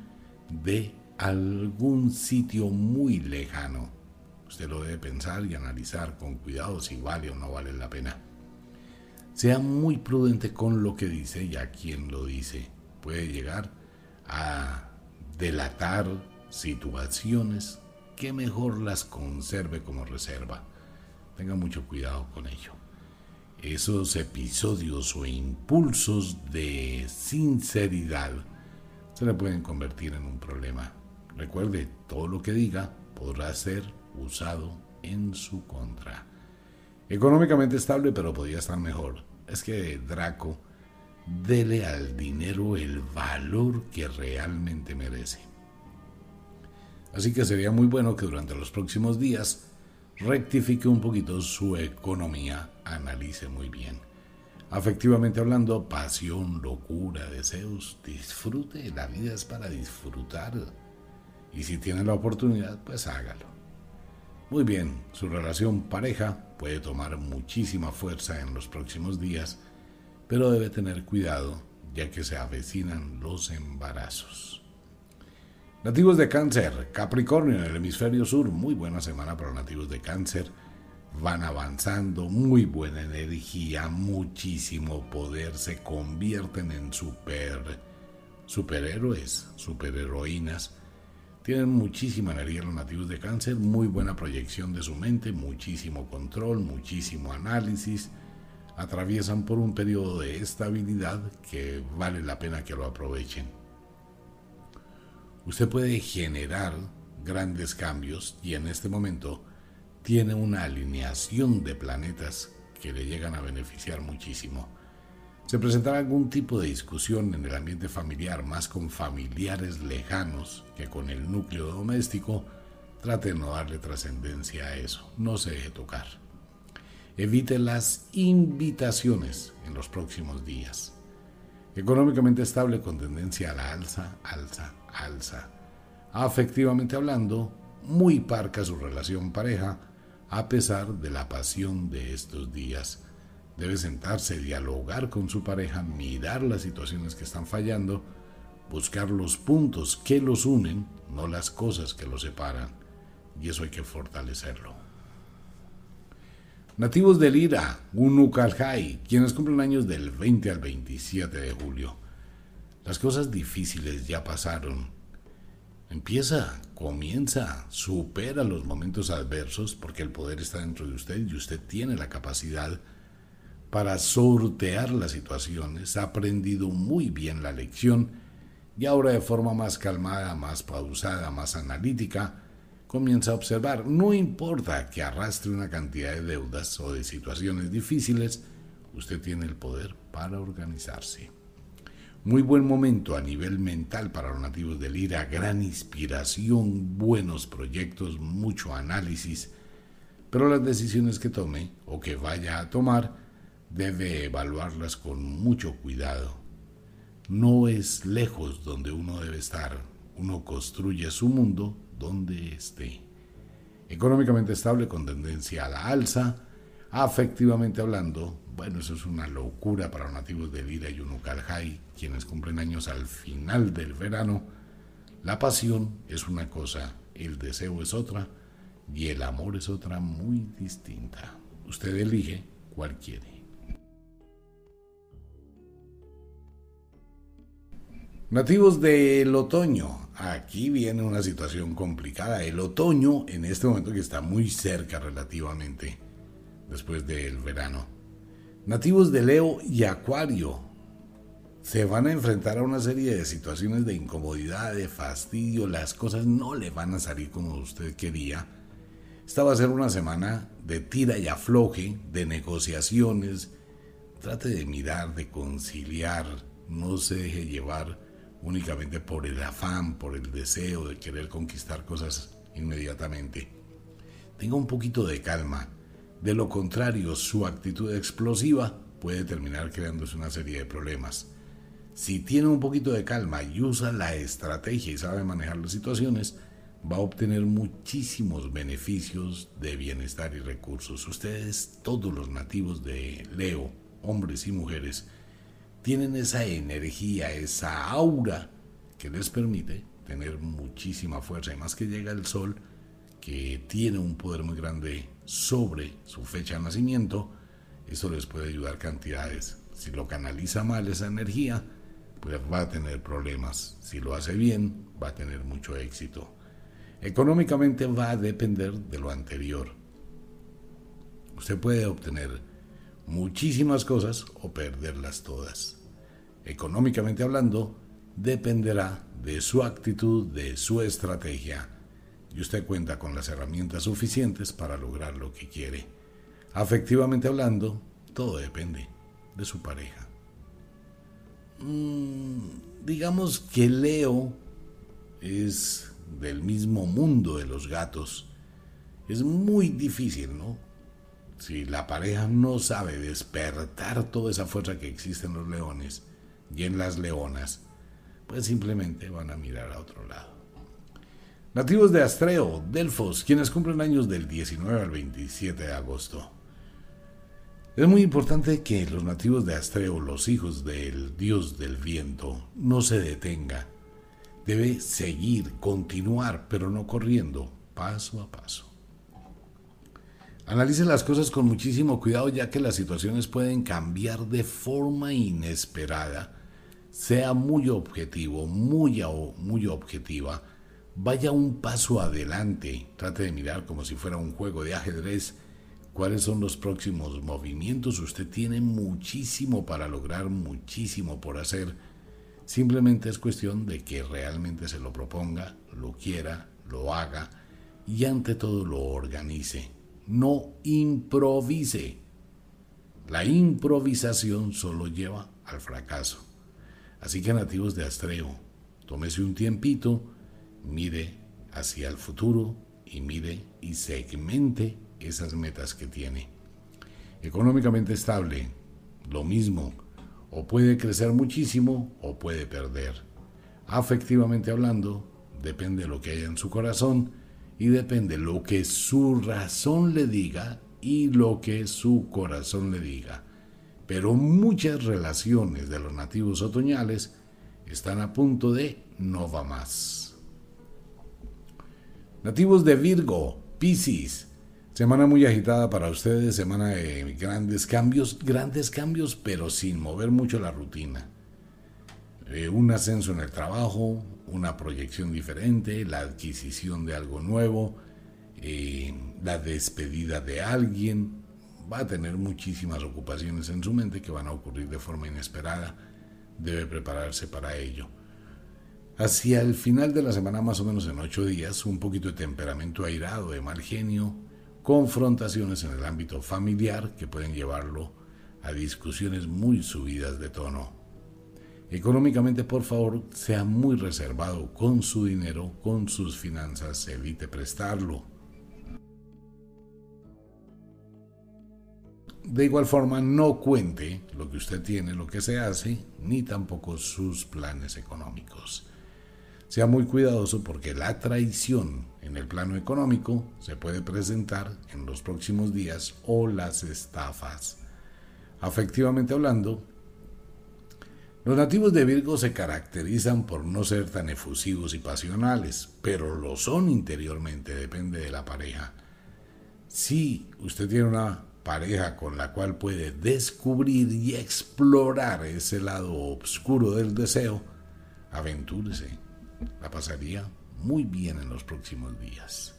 de algún sitio muy lejano. Usted lo debe pensar y analizar con cuidado si vale o no vale la pena. Sea muy prudente con lo que dice y a quien lo dice puede llegar a delatar situaciones que mejor las conserve como reserva. Tenga mucho cuidado con ello. Esos episodios o impulsos de sinceridad se le pueden convertir en un problema. Recuerde, todo lo que diga podrá ser usado en su contra. Económicamente estable, pero podría estar mejor. Es que Draco dele al dinero el valor que realmente merece. Así que sería muy bueno que durante los próximos días rectifique un poquito su economía, analice muy bien. Afectivamente hablando, pasión, locura, deseos, disfrute, la vida es para disfrutar. Y si tiene la oportunidad, pues hágalo. Muy bien, su relación pareja puede tomar muchísima fuerza en los próximos días pero debe tener cuidado ya que se avecinan los embarazos. Nativos de cáncer, Capricornio en el hemisferio sur, muy buena semana para nativos de cáncer. Van avanzando, muy buena energía, muchísimo poder, se convierten en super superhéroes, superheroínas. Tienen muchísima energía los nativos de cáncer, muy buena proyección de su mente, muchísimo control, muchísimo análisis atraviesan por un periodo de estabilidad que vale la pena que lo aprovechen. Usted puede generar grandes cambios y en este momento tiene una alineación de planetas que le llegan a beneficiar muchísimo. Se presentará algún tipo de discusión en el ambiente familiar, más con familiares lejanos que con el núcleo doméstico. Trate de no darle trascendencia a eso, no se deje tocar. Evite las invitaciones en los próximos días. Económicamente estable con tendencia a la alza, alza, alza. Afectivamente hablando, muy parca su relación pareja a pesar de la pasión de estos días. Debe sentarse, dialogar con su pareja, mirar las situaciones que están fallando, buscar los puntos que los unen, no las cosas que los separan. Y eso hay que fortalecerlo. Nativos del Ira, Unukalhai, quienes cumplen años del 20 al 27 de julio. Las cosas difíciles ya pasaron. Empieza, comienza, supera los momentos adversos porque el poder está dentro de usted y usted tiene la capacidad para sortear las situaciones. Ha aprendido muy bien la lección y ahora de forma más calmada, más pausada, más analítica, comienza a observar. No importa que arrastre una cantidad de deudas o de situaciones difíciles, usted tiene el poder para organizarse. Muy buen momento a nivel mental para los nativos del IRA, gran inspiración, buenos proyectos, mucho análisis, pero las decisiones que tome o que vaya a tomar debe evaluarlas con mucho cuidado. No es lejos donde uno debe estar, uno construye su mundo donde esté. Económicamente estable con tendencia a la alza, afectivamente hablando, bueno, eso es una locura para los nativos de Lira y Unukalhai, quienes cumplen años al final del verano. La pasión es una cosa, el deseo es otra y el amor es otra muy distinta. Usted elige cuál quiere. Nativos del otoño. Aquí viene una situación complicada. El otoño, en este momento que está muy cerca relativamente, después del verano. Nativos de Leo y Acuario se van a enfrentar a una serie de situaciones de incomodidad, de fastidio. Las cosas no le van a salir como usted quería. Esta va a ser una semana de tira y afloje, de negociaciones. Trate de mirar, de conciliar. No se deje llevar únicamente por el afán, por el deseo de querer conquistar cosas inmediatamente. Tenga un poquito de calma. De lo contrario, su actitud explosiva puede terminar creándose una serie de problemas. Si tiene un poquito de calma y usa la estrategia y sabe manejar las situaciones, va a obtener muchísimos beneficios de bienestar y recursos. Ustedes, todos los nativos de Leo, hombres y mujeres, tienen esa energía, esa aura que les permite tener muchísima fuerza. Y más que llega el sol, que tiene un poder muy grande sobre su fecha de nacimiento, eso les puede ayudar cantidades. Si lo canaliza mal esa energía, pues va a tener problemas. Si lo hace bien, va a tener mucho éxito. Económicamente va a depender de lo anterior. Usted puede obtener muchísimas cosas o perderlas todas económicamente hablando, dependerá de su actitud, de su estrategia, y usted cuenta con las herramientas suficientes para lograr lo que quiere. Afectivamente hablando, todo depende de su pareja. Mm, digamos que Leo es del mismo mundo de los gatos. Es muy difícil, ¿no? Si la pareja no sabe despertar toda esa fuerza que existe en los leones, y en las leonas, pues simplemente van a mirar a otro lado. Nativos de Astreo, Delfos, quienes cumplen años del 19 al 27 de agosto. Es muy importante que los nativos de Astreo, los hijos del dios del viento, no se detenga. Debe seguir, continuar, pero no corriendo, paso a paso. Analice las cosas con muchísimo cuidado ya que las situaciones pueden cambiar de forma inesperada sea muy objetivo, muy, muy objetiva, vaya un paso adelante, trate de mirar como si fuera un juego de ajedrez cuáles son los próximos movimientos. Usted tiene muchísimo para lograr, muchísimo por hacer. Simplemente es cuestión de que realmente se lo proponga, lo quiera, lo haga y ante todo lo organice. No improvise. La improvisación solo lleva al fracaso. Así que nativos de Astreo, tómese un tiempito, mire hacia el futuro y mire y segmente esas metas que tiene. Económicamente estable, lo mismo, o puede crecer muchísimo o puede perder. Afectivamente hablando, depende de lo que haya en su corazón y depende lo que su razón le diga y lo que su corazón le diga pero muchas relaciones de los nativos otoñales están a punto de no va más. Nativos de Virgo, Piscis, semana muy agitada para ustedes, semana de grandes cambios, grandes cambios, pero sin mover mucho la rutina. Eh, un ascenso en el trabajo, una proyección diferente, la adquisición de algo nuevo, eh, la despedida de alguien, va a tener muchísimas ocupaciones en su mente que van a ocurrir de forma inesperada. Debe prepararse para ello. Hacia el final de la semana, más o menos en ocho días, un poquito de temperamento airado, de mal genio, confrontaciones en el ámbito familiar que pueden llevarlo a discusiones muy subidas de tono. Económicamente, por favor, sea muy reservado con su dinero, con sus finanzas, evite prestarlo de igual forma no cuente lo que usted tiene, lo que se hace, ni tampoco sus planes económicos. Sea muy cuidadoso porque la traición en el plano económico se puede presentar en los próximos días o las estafas. Afectivamente hablando, los nativos de Virgo se caracterizan por no ser tan efusivos y pasionales, pero lo son interiormente, depende de la pareja. Si usted tiene una pareja con la cual puede descubrir y explorar ese lado oscuro del deseo, aventúrese. La pasaría muy bien en los próximos días.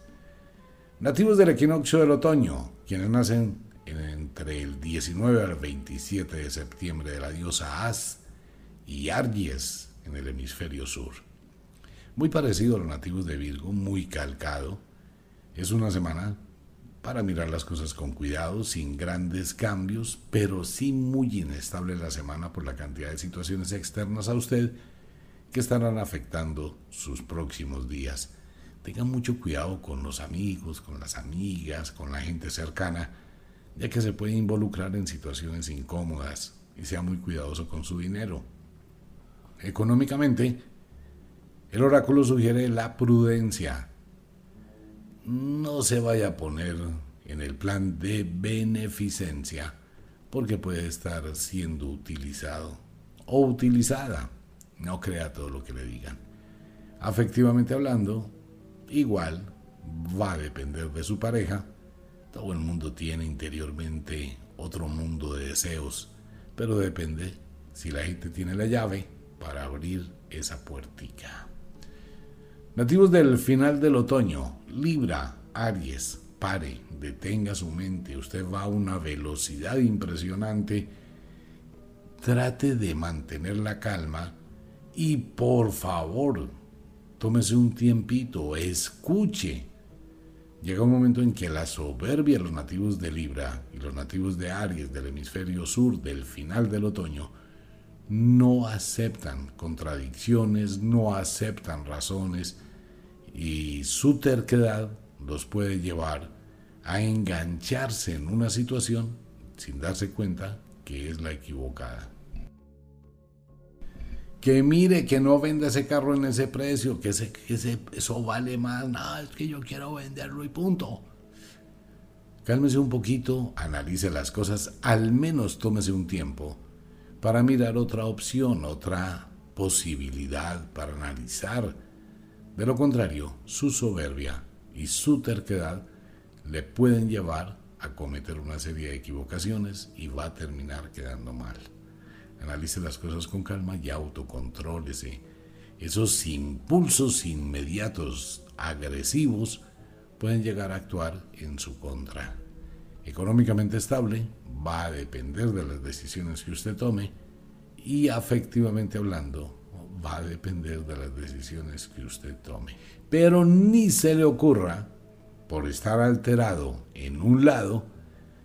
Nativos del equinoccio del otoño, quienes nacen entre el 19 al 27 de septiembre de la diosa Az y Argies en el hemisferio sur. Muy parecido a los nativos de Virgo, muy calcado. Es una semana para mirar las cosas con cuidado, sin grandes cambios, pero sí muy inestable la semana por la cantidad de situaciones externas a usted que estarán afectando sus próximos días. Tenga mucho cuidado con los amigos, con las amigas, con la gente cercana, ya que se puede involucrar en situaciones incómodas y sea muy cuidadoso con su dinero. Económicamente, el oráculo sugiere la prudencia. No se vaya a poner en el plan de beneficencia porque puede estar siendo utilizado o utilizada no crea todo lo que le digan. Afectivamente hablando, igual va a depender de su pareja. Todo el mundo tiene interiormente otro mundo de deseos, pero depende si la gente tiene la llave para abrir esa puertica. Nativos del final del otoño, Libra, Aries, pare, detenga su mente, usted va a una velocidad impresionante, trate de mantener la calma y por favor, tómese un tiempito, escuche. Llega un momento en que la soberbia de los nativos de Libra y los nativos de Aries del hemisferio sur del final del otoño no aceptan contradicciones, no aceptan razones y su terquedad los puede llevar a engancharse en una situación sin darse cuenta que es la equivocada que mire, que no venda ese carro en ese precio, que, eso vale más, nada, es que yo quiero venderlo y punto. Cálmese un poquito, analice las cosas, al menos tómese un tiempo para mirar otra opción, otra posibilidad para analizar. De lo contrario, su soberbia y su terquedad le pueden llevar a cometer una serie de equivocaciones y va a terminar quedando mal. Analice las cosas con calma y autocontrólese. Esos impulsos inmediatos agresivos pueden llegar a actuar en su contra. Económicamente estable va a depender de las decisiones que usted tome y afectivamente hablando va a depender de las decisiones que usted tome. Pero ni se le ocurra, por estar alterado en un lado,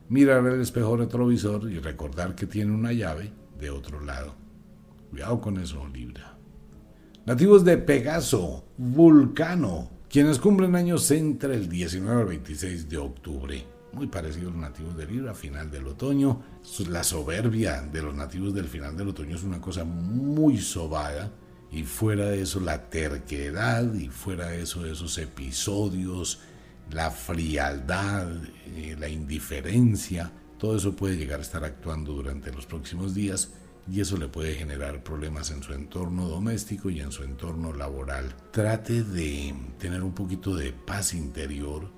mirar el espejo retrovisor y recordar que tiene una llave de otro lado. Cuidado con eso, Libra. Nativos de Pegaso, Vulcano, quienes cumplen años entre el 19 al 26 de octubre. Muy parecido a los nativos de Libra, final del otoño. La soberbia de los nativos del final del otoño es una cosa muy sobada. Y fuera de eso, la terquedad, y fuera de eso, esos episodios, la frialdad, eh, la indiferencia todo eso puede llegar a estar actuando durante los próximos días y eso le puede generar problemas en su entorno doméstico y en su entorno laboral. Trate de tener un poquito de paz interior,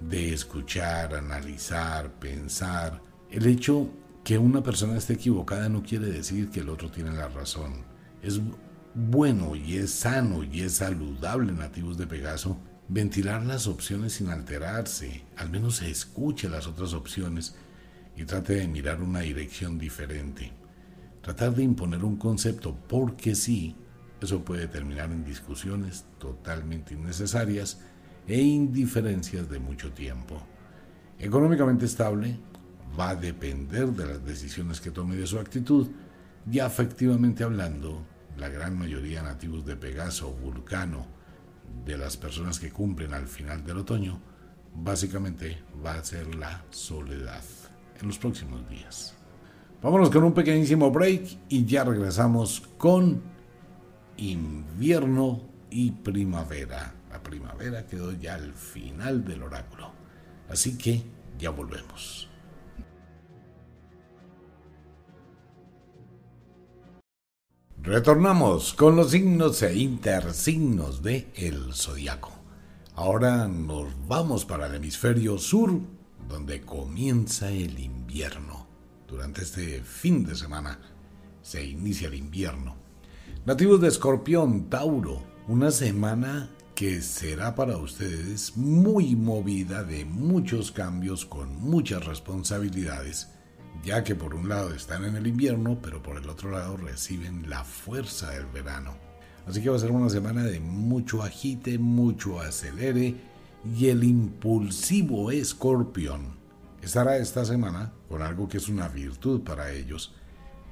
de escuchar, analizar, pensar. El hecho que una persona esté equivocada no quiere decir que el otro tiene la razón. Es bueno y es sano y es saludable, nativos de Pegaso, ventilar las opciones sin alterarse. Al menos se escuche las otras opciones y trate de mirar una dirección diferente. Tratar de imponer un concepto porque sí, eso puede terminar en discusiones totalmente innecesarias e indiferencias de mucho tiempo. Económicamente estable va a depender de las decisiones que tome de su actitud y afectivamente hablando, la gran mayoría nativos de Pegaso, Vulcano, de las personas que cumplen al final del otoño, básicamente va a ser la soledad en los próximos días. Vámonos con un pequeñísimo break y ya regresamos con invierno y primavera. La primavera quedó ya al final del oráculo. Así que ya volvemos. Retornamos con los signos e intersignos de el zodiaco. Ahora nos vamos para el hemisferio sur, donde comienza el invierno. Durante este fin de semana se inicia el invierno. Nativos de Escorpión, Tauro, una semana que será para ustedes muy movida de muchos cambios con muchas responsabilidades, ya que por un lado están en el invierno, pero por el otro lado reciben la fuerza del verano. Así que va a ser una semana de mucho agite, mucho acelere y el impulsivo escorpión estará esta semana con algo que es una virtud para ellos.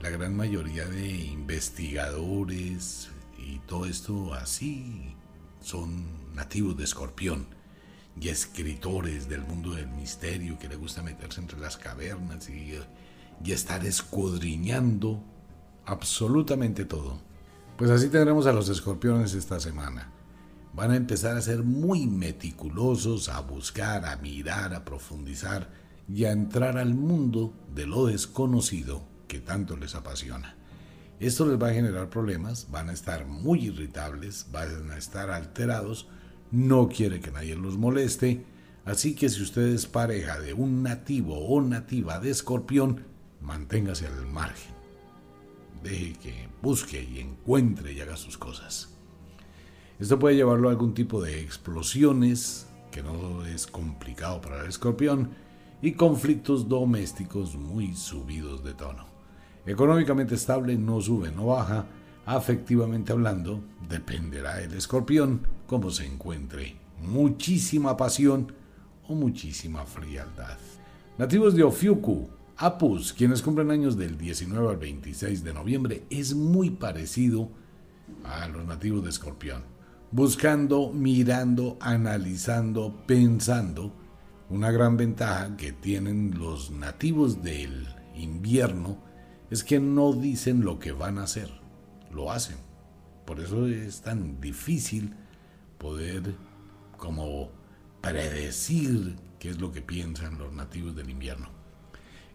La gran mayoría de investigadores y todo esto así son nativos de Escorpión y escritores del mundo del misterio que le gusta meterse entre las cavernas y, y estar escudriñando absolutamente todo. Pues así tendremos a los escorpiones esta semana. Van a empezar a ser muy meticulosos, a buscar, a mirar, a profundizar y a entrar al mundo de lo desconocido que tanto les apasiona. Esto les va a generar problemas, van a estar muy irritables, van a estar alterados, no quiere que nadie los moleste, así que si usted es pareja de un nativo o nativa de escorpión, manténgase al margen. Deje que busque y encuentre y haga sus cosas. Esto puede llevarlo a algún tipo de explosiones, que no es complicado para el escorpión, y conflictos domésticos muy subidos de tono. Económicamente estable no sube, no baja. Afectivamente hablando, dependerá el escorpión cómo se encuentre. Muchísima pasión o muchísima frialdad. Nativos de Ofiuku, Apus, quienes cumplen años del 19 al 26 de noviembre, es muy parecido a los nativos de Escorpión. Buscando, mirando, analizando, pensando. Una gran ventaja que tienen los nativos del invierno es que no dicen lo que van a hacer, lo hacen. Por eso es tan difícil poder como predecir qué es lo que piensan los nativos del invierno.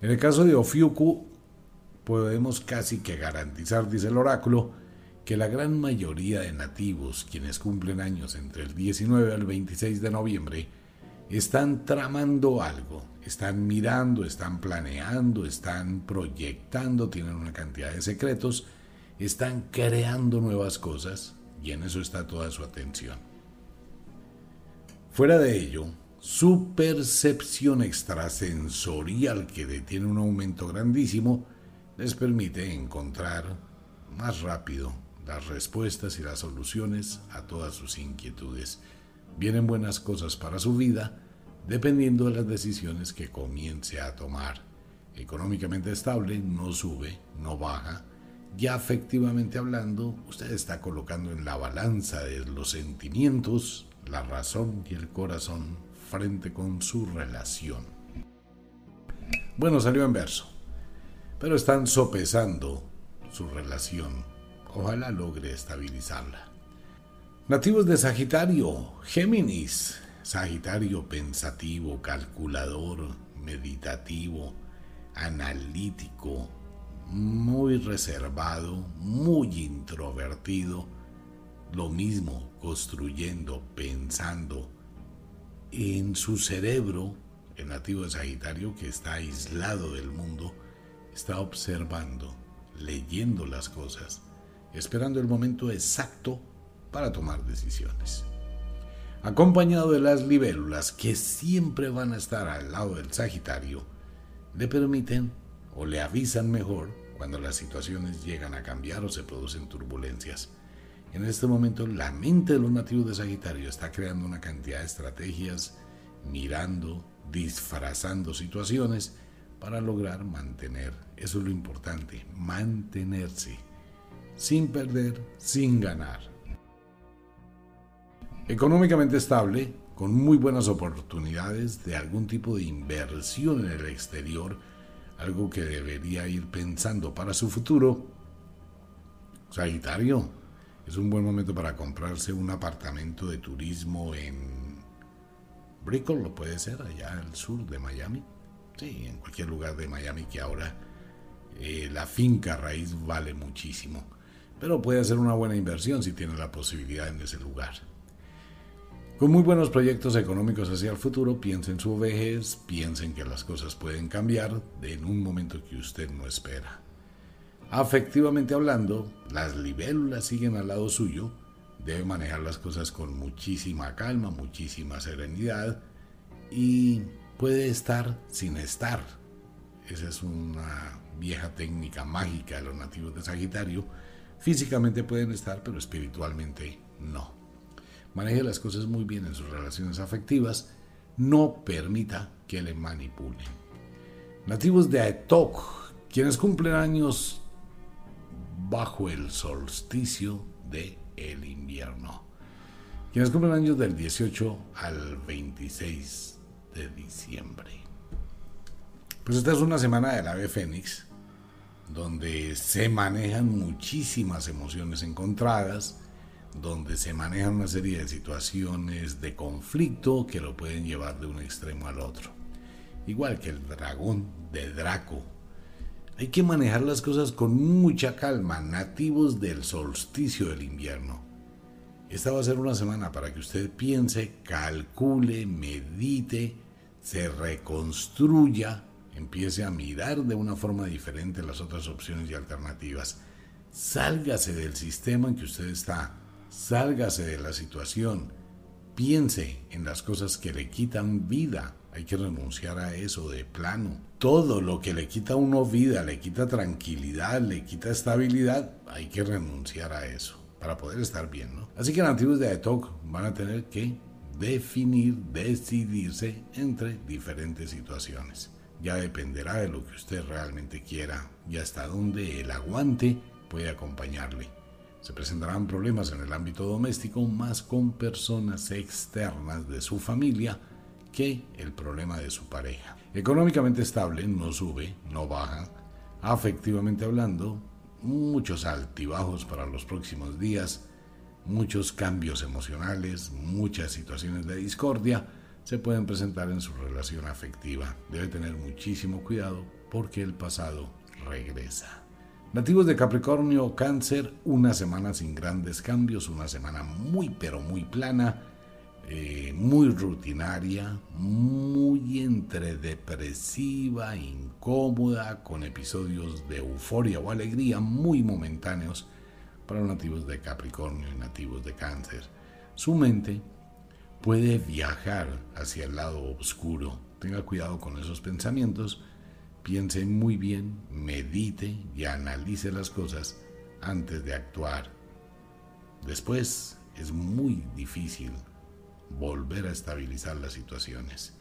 En el caso de Ofiuku, podemos casi que garantizar, dice el oráculo, que la gran mayoría de nativos, quienes cumplen años entre el 19 al 26 de noviembre, están tramando algo, están mirando, están planeando, están proyectando, tienen una cantidad de secretos, están creando nuevas cosas y en eso está toda su atención. Fuera de ello, su percepción extrasensorial, que tiene un aumento grandísimo, les permite encontrar más rápido las respuestas y las soluciones a todas sus inquietudes. Vienen buenas cosas para su vida, dependiendo de las decisiones que comience a tomar. Económicamente estable, no sube, no baja. Ya afectivamente hablando, usted está colocando en la balanza de los sentimientos, la razón y el corazón frente con su relación. Bueno, salió en verso, pero están sopesando su relación. Ojalá logre estabilizarla. Nativos de Sagitario, Géminis, Sagitario pensativo, calculador, meditativo, analítico, muy reservado, muy introvertido, lo mismo construyendo, pensando en su cerebro, el nativo de Sagitario que está aislado del mundo, está observando, leyendo las cosas, esperando el momento exacto para tomar decisiones acompañado de las libélulas que siempre van a estar al lado del Sagitario, le permiten o le avisan mejor cuando las situaciones llegan a cambiar o se producen turbulencias. En este momento la mente de los nativos de Sagitario está creando una cantidad de estrategias, mirando, disfrazando situaciones para lograr mantener, eso es lo importante, mantenerse, sin perder, sin ganar económicamente estable, con muy buenas oportunidades de algún tipo de inversión en el exterior, algo que debería ir pensando para su futuro. Sagitario, es un buen momento para comprarse un apartamento de turismo en Brickell, lo puede ser, allá al sur de Miami. Sí, en cualquier lugar de Miami que ahora eh, la finca raíz vale muchísimo. Pero puede ser una buena inversión si tiene la posibilidad en ese lugar. Con muy buenos proyectos económicos hacia el futuro, piense en su vejez, piensen que las cosas pueden cambiar en un momento que usted no espera. Afectivamente hablando, las libélulas siguen al lado suyo, debe manejar las cosas con muchísima calma, muchísima serenidad y puede estar sin estar. Esa es una vieja técnica mágica de los nativos de Sagitario. Físicamente pueden estar, pero espiritualmente no maneje las cosas muy bien en sus relaciones afectivas, no permita que le manipulen. Nativos de Aetok, quienes cumplen años bajo el solsticio de invierno. Quienes cumplen años del 18 al 26 de diciembre. Pues esta es una semana del ave fénix, donde se manejan muchísimas emociones encontradas, donde se manejan una serie de situaciones de conflicto que lo pueden llevar de un extremo al otro. Igual que el dragón de Draco. Hay que manejar las cosas con mucha calma, nativos del solsticio del invierno. Esta va a ser una semana para que usted piense, calcule, medite, se reconstruya, empiece a mirar de una forma diferente las otras opciones y alternativas. Sálgase del sistema en que usted está Sálgase de la situación. Piense en las cosas que le quitan vida. Hay que renunciar a eso de plano. Todo lo que le quita a uno vida, le quita tranquilidad, le quita estabilidad, hay que renunciar a eso para poder estar bien, ¿no? Así que nativos de Aetok van a tener que definir, decidirse entre diferentes situaciones. Ya dependerá de lo que usted realmente quiera y hasta dónde el aguante puede acompañarle. Se presentarán problemas en el ámbito doméstico más con personas externas de su familia que el problema de su pareja. Económicamente estable, no sube, no baja. Afectivamente hablando, muchos altibajos para los próximos días, muchos cambios emocionales, muchas situaciones de discordia se pueden presentar en su relación afectiva. Debe tener muchísimo cuidado porque el pasado regresa. Nativos de Capricornio, Cáncer, una semana sin grandes cambios, una semana muy pero muy plana, eh, muy rutinaria, muy entre depresiva, incómoda, con episodios de euforia o alegría muy momentáneos para nativos de Capricornio y nativos de Cáncer. Su mente puede viajar hacia el lado oscuro. Tenga cuidado con esos pensamientos Piense muy bien, medite y analice las cosas antes de actuar. Después es muy difícil volver a estabilizar las situaciones.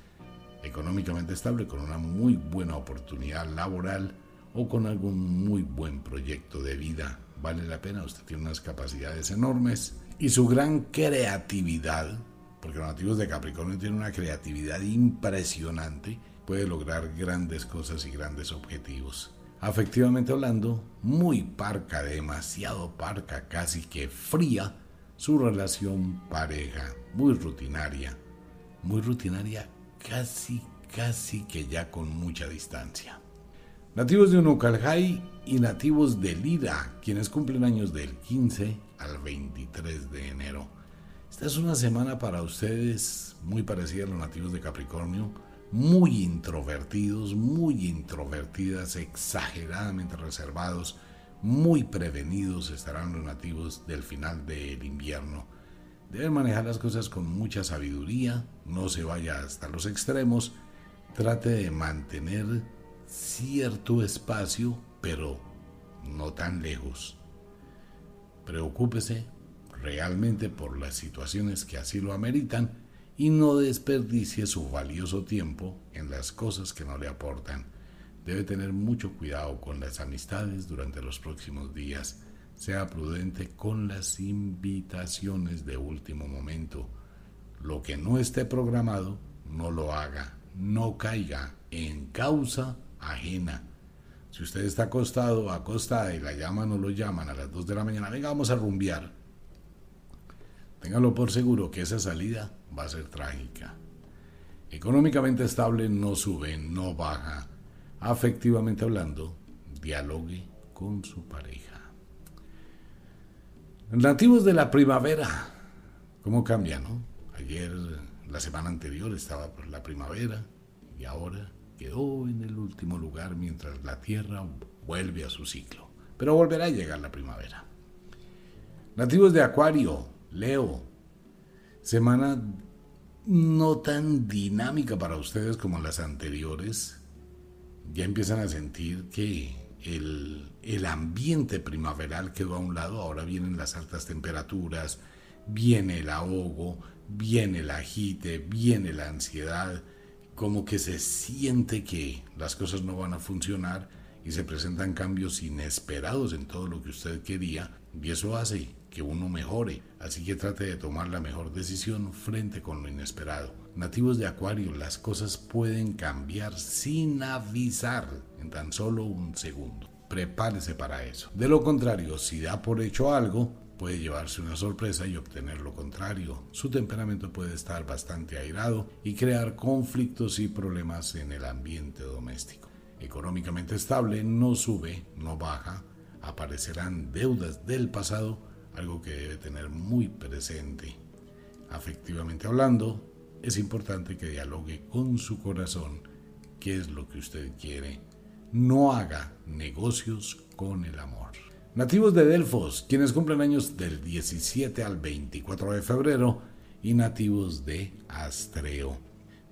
Económicamente estable con una muy buena oportunidad laboral o con algún muy buen proyecto de vida. Vale la pena, usted tiene unas capacidades enormes y su gran creatividad, porque los nativos de Capricornio tienen una creatividad impresionante, puede lograr grandes cosas y grandes objetivos. Afectivamente hablando, muy parca, demasiado parca, casi que fría, su relación pareja, muy rutinaria, muy rutinaria, casi, casi que ya con mucha distancia. Nativos de Unucalhai y nativos de Lira, quienes cumplen años del 15 al 23 de enero. Esta es una semana para ustedes muy parecida a los nativos de Capricornio, muy introvertidos, muy introvertidas, exageradamente reservados, muy prevenidos estarán los nativos del final del invierno. Deben manejar las cosas con mucha sabiduría, no se vaya hasta los extremos, trate de mantener cierto espacio, pero no tan lejos. Preocúpese realmente por las situaciones que así lo ameritan y no desperdicie su valioso tiempo en las cosas que no le aportan. Debe tener mucho cuidado con las amistades durante los próximos días. Sea prudente con las invitaciones de último momento. Lo que no esté programado, no lo haga. No caiga en causa ajena. Si usted está acostado, acostada y la llaman o lo llaman a las 2 de la mañana, venga, vamos a rumbear. Téngalo por seguro que esa salida va a ser trágica. Económicamente estable no sube, no baja. Afectivamente hablando, dialogue con su pareja. Nativos de la primavera. ¿Cómo cambia, no? Ayer, la semana anterior estaba por la primavera y ahora quedó en el último lugar mientras la Tierra vuelve a su ciclo. Pero volverá a llegar la primavera. Nativos de Acuario, Leo. Semana no tan dinámica para ustedes como las anteriores. Ya empiezan a sentir que el, el, ambiente primaveral quedó a un lado, ahora vienen las altas temperaturas, viene el ahogo, viene el agite, viene la ansiedad, como que se siente que las cosas no van a funcionar y se presentan cambios inesperados en todo lo que usted quería y eso hace que uno mejore, así que trate de tomar la mejor decisión frente con lo inesperado. Nativos de Acuario, las cosas pueden cambiar sin avisar en tan solo un segundo. Prepárese para eso. De lo contrario, si da por hecho algo, puede llevarse una sorpresa y obtener lo contrario. Su temperamento puede estar bastante airado y crear conflictos y problemas en el ambiente doméstico. Económicamente estable, no sube, no baja, aparecerán deudas del pasado algo que debe tener muy presente. Afectivamente hablando, es importante que dialogue con su corazón qué es lo que usted quiere. No haga negocios con el amor. Nativos de Delfos, quienes cumplen años del 17 al 24 de febrero, y nativos de Astreo.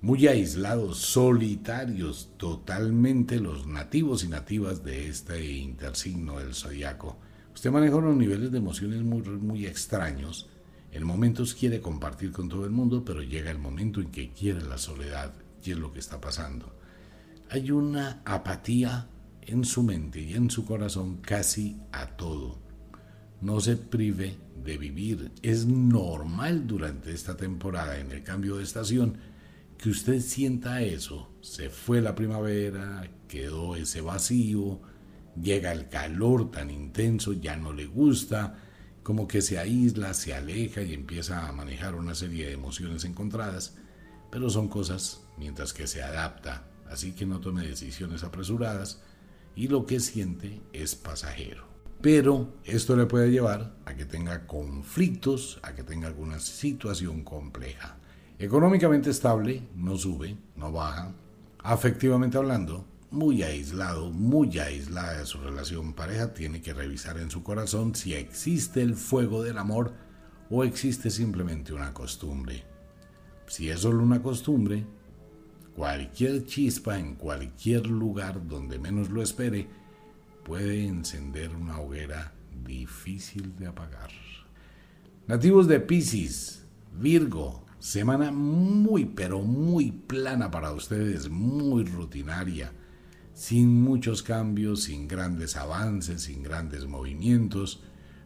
Muy aislados, solitarios, totalmente los nativos y nativas de este intersigno del zodiaco Usted maneja unos niveles de emociones muy, muy extraños. En momentos quiere compartir con todo el mundo, pero llega el momento en que quiere la soledad. Y es lo que está pasando. Hay una apatía en su mente y en su corazón casi a todo. No se prive de vivir. Es normal durante esta temporada, en el cambio de estación, que usted sienta eso. Se fue la primavera, quedó ese vacío, llega el calor tan intenso, ya no le gusta, como que se aísla, se aleja y empieza a manejar una serie de emociones encontradas, pero son cosas mientras que se adapta, así que no tome decisiones apresuradas y lo que siente es pasajero. Pero esto le puede llevar a que tenga conflictos, a que tenga alguna situación compleja. Económicamente estable, no sube, no baja. Afectivamente hablando, muy aislado, muy aislada de su relación pareja, tiene que revisar en su corazón si existe el fuego del amor o existe simplemente una costumbre. Si es solo una costumbre, cualquier chispa en cualquier lugar donde menos lo espere puede encender una hoguera difícil de apagar. Nativos de Pisces, Virgo, semana muy pero muy plana para ustedes, muy rutinaria sin muchos cambios, sin grandes avances, sin grandes movimientos.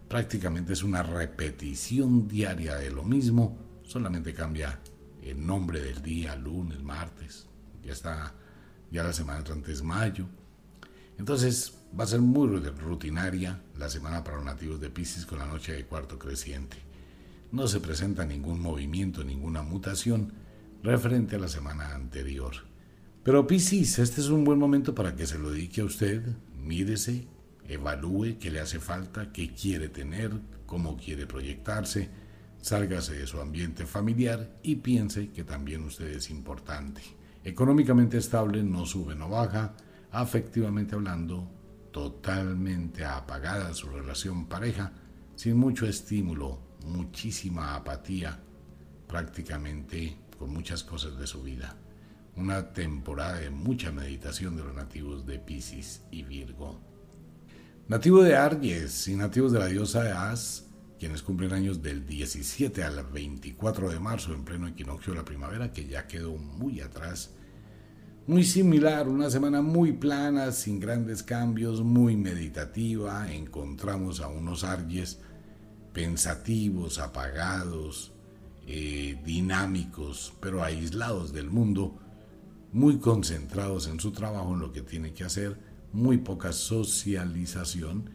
Prácticamente es una repetición diaria de lo mismo, solamente cambia el nombre del día, lunes, martes, ya está, ya la semana entrante es mayo. Entonces va a ser muy rutinaria la semana para los nativos de Pisces con la noche de cuarto creciente. No se presenta ningún movimiento, ninguna mutación referente a la semana anterior. Pero Piscis, este es un buen momento para que se lo dedique a usted, mírese, evalúe qué le hace falta, qué quiere tener, cómo quiere proyectarse, sálgase de su ambiente familiar y piense que también usted es importante. Económicamente estable, no sube, no baja, afectivamente hablando, totalmente apagada su relación pareja, sin mucho estímulo, muchísima apatía, prácticamente con muchas cosas de su vida una temporada de mucha meditación de los nativos de Pisces y Virgo. Nativo de Aries y nativos de la diosa de As, quienes cumplen años del 17 al 24 de marzo en pleno equinoccio de la primavera, que ya quedó muy atrás. Muy similar, una semana muy plana, sin grandes cambios, muy meditativa. Encontramos a unos Aries pensativos, apagados, eh, dinámicos, pero aislados del mundo, muy concentrados en su trabajo, en lo que tiene que hacer, muy poca socialización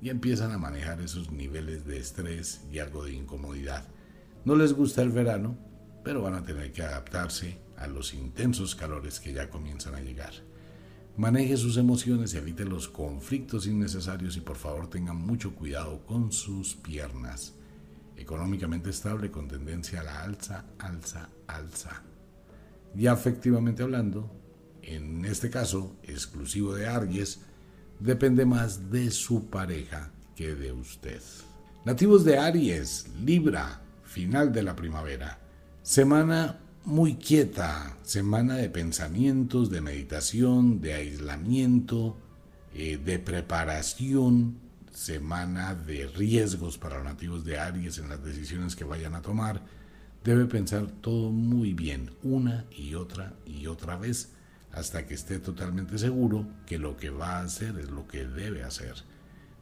y empiezan a manejar esos niveles de estrés y algo de incomodidad. No les gusta el verano, pero van a tener que adaptarse a los intensos calores que ya comienzan a llegar. Maneje sus emociones y evite los conflictos innecesarios y por favor tengan mucho cuidado con sus piernas. Económicamente estable con tendencia a la alza, alza, alza. Y afectivamente hablando, en este caso exclusivo de Aries, depende más de su pareja que de usted. Nativos de Aries, Libra, final de la primavera. Semana muy quieta, semana de pensamientos, de meditación, de aislamiento, eh, de preparación, semana de riesgos para los nativos de Aries en las decisiones que vayan a tomar. Debe pensar todo muy bien, una y otra y otra vez, hasta que esté totalmente seguro que lo que va a hacer es lo que debe hacer.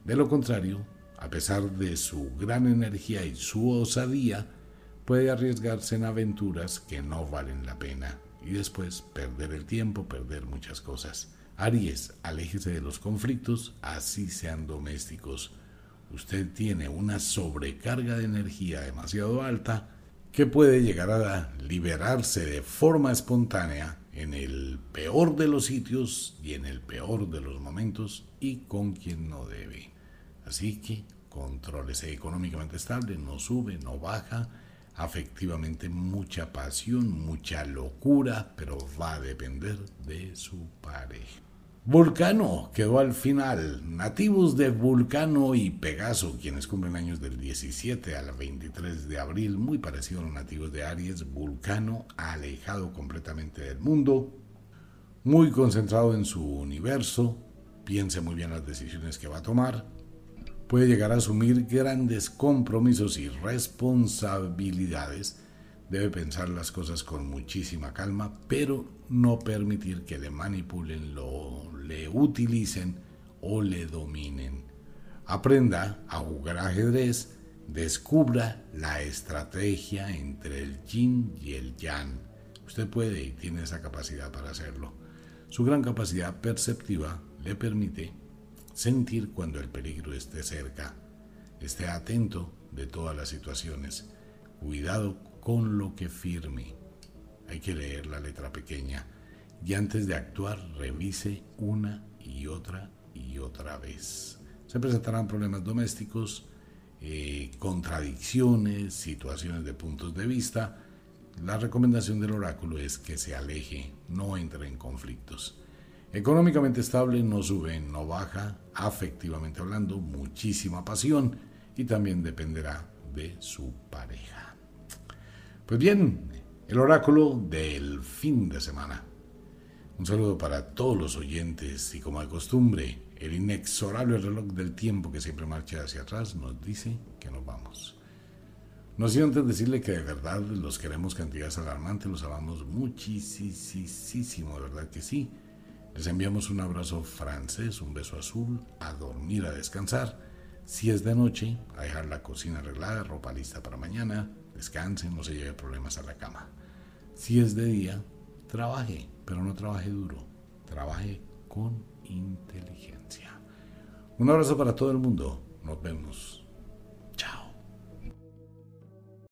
De lo contrario, a pesar de su gran energía y su osadía, puede arriesgarse en aventuras que no valen la pena y después perder el tiempo, perder muchas cosas. Aries, aléjese de los conflictos, así sean domésticos. Usted tiene una sobrecarga de energía demasiado alta que puede llegar a liberarse de forma espontánea en el peor de los sitios y en el peor de los momentos y con quien no debe. Así que contrólese económicamente estable, no sube, no baja, afectivamente mucha pasión, mucha locura, pero va a depender de su pareja. Vulcano quedó al final. Nativos de Vulcano y Pegaso, quienes cumplen años del 17 al 23 de abril, muy parecido a los nativos de Aries, Vulcano alejado completamente del mundo, muy concentrado en su universo, piense muy bien las decisiones que va a tomar, puede llegar a asumir grandes compromisos y responsabilidades. Debe pensar las cosas con muchísima calma, pero no permitir que le manipulen, lo, le utilicen o le dominen. Aprenda a jugar ajedrez, descubra la estrategia entre el yin y el yang. Usted puede y tiene esa capacidad para hacerlo. Su gran capacidad perceptiva le permite sentir cuando el peligro esté cerca. Esté atento de todas las situaciones. Cuidado con lo que firme. Hay que leer la letra pequeña y antes de actuar revise una y otra y otra vez. Se presentarán problemas domésticos, eh, contradicciones, situaciones de puntos de vista. La recomendación del oráculo es que se aleje, no entre en conflictos. Económicamente estable, no sube, no baja, afectivamente hablando, muchísima pasión y también dependerá de su pareja. Pues bien, el oráculo del fin de semana. Un saludo para todos los oyentes y como de costumbre, el inexorable reloj del tiempo que siempre marcha hacia atrás nos dice que nos vamos. No sé antes decirle que de verdad los queremos cantidades alarmantes, los amamos muchísimo, de verdad que sí. Les enviamos un abrazo francés, un beso azul, a dormir, a descansar. Si es de noche, a dejar la cocina arreglada, ropa lista para mañana, descansen, no se lleve problemas a la cama. Si es de día, trabaje, pero no trabaje duro, trabaje con inteligencia. Un abrazo para todo el mundo, nos vemos.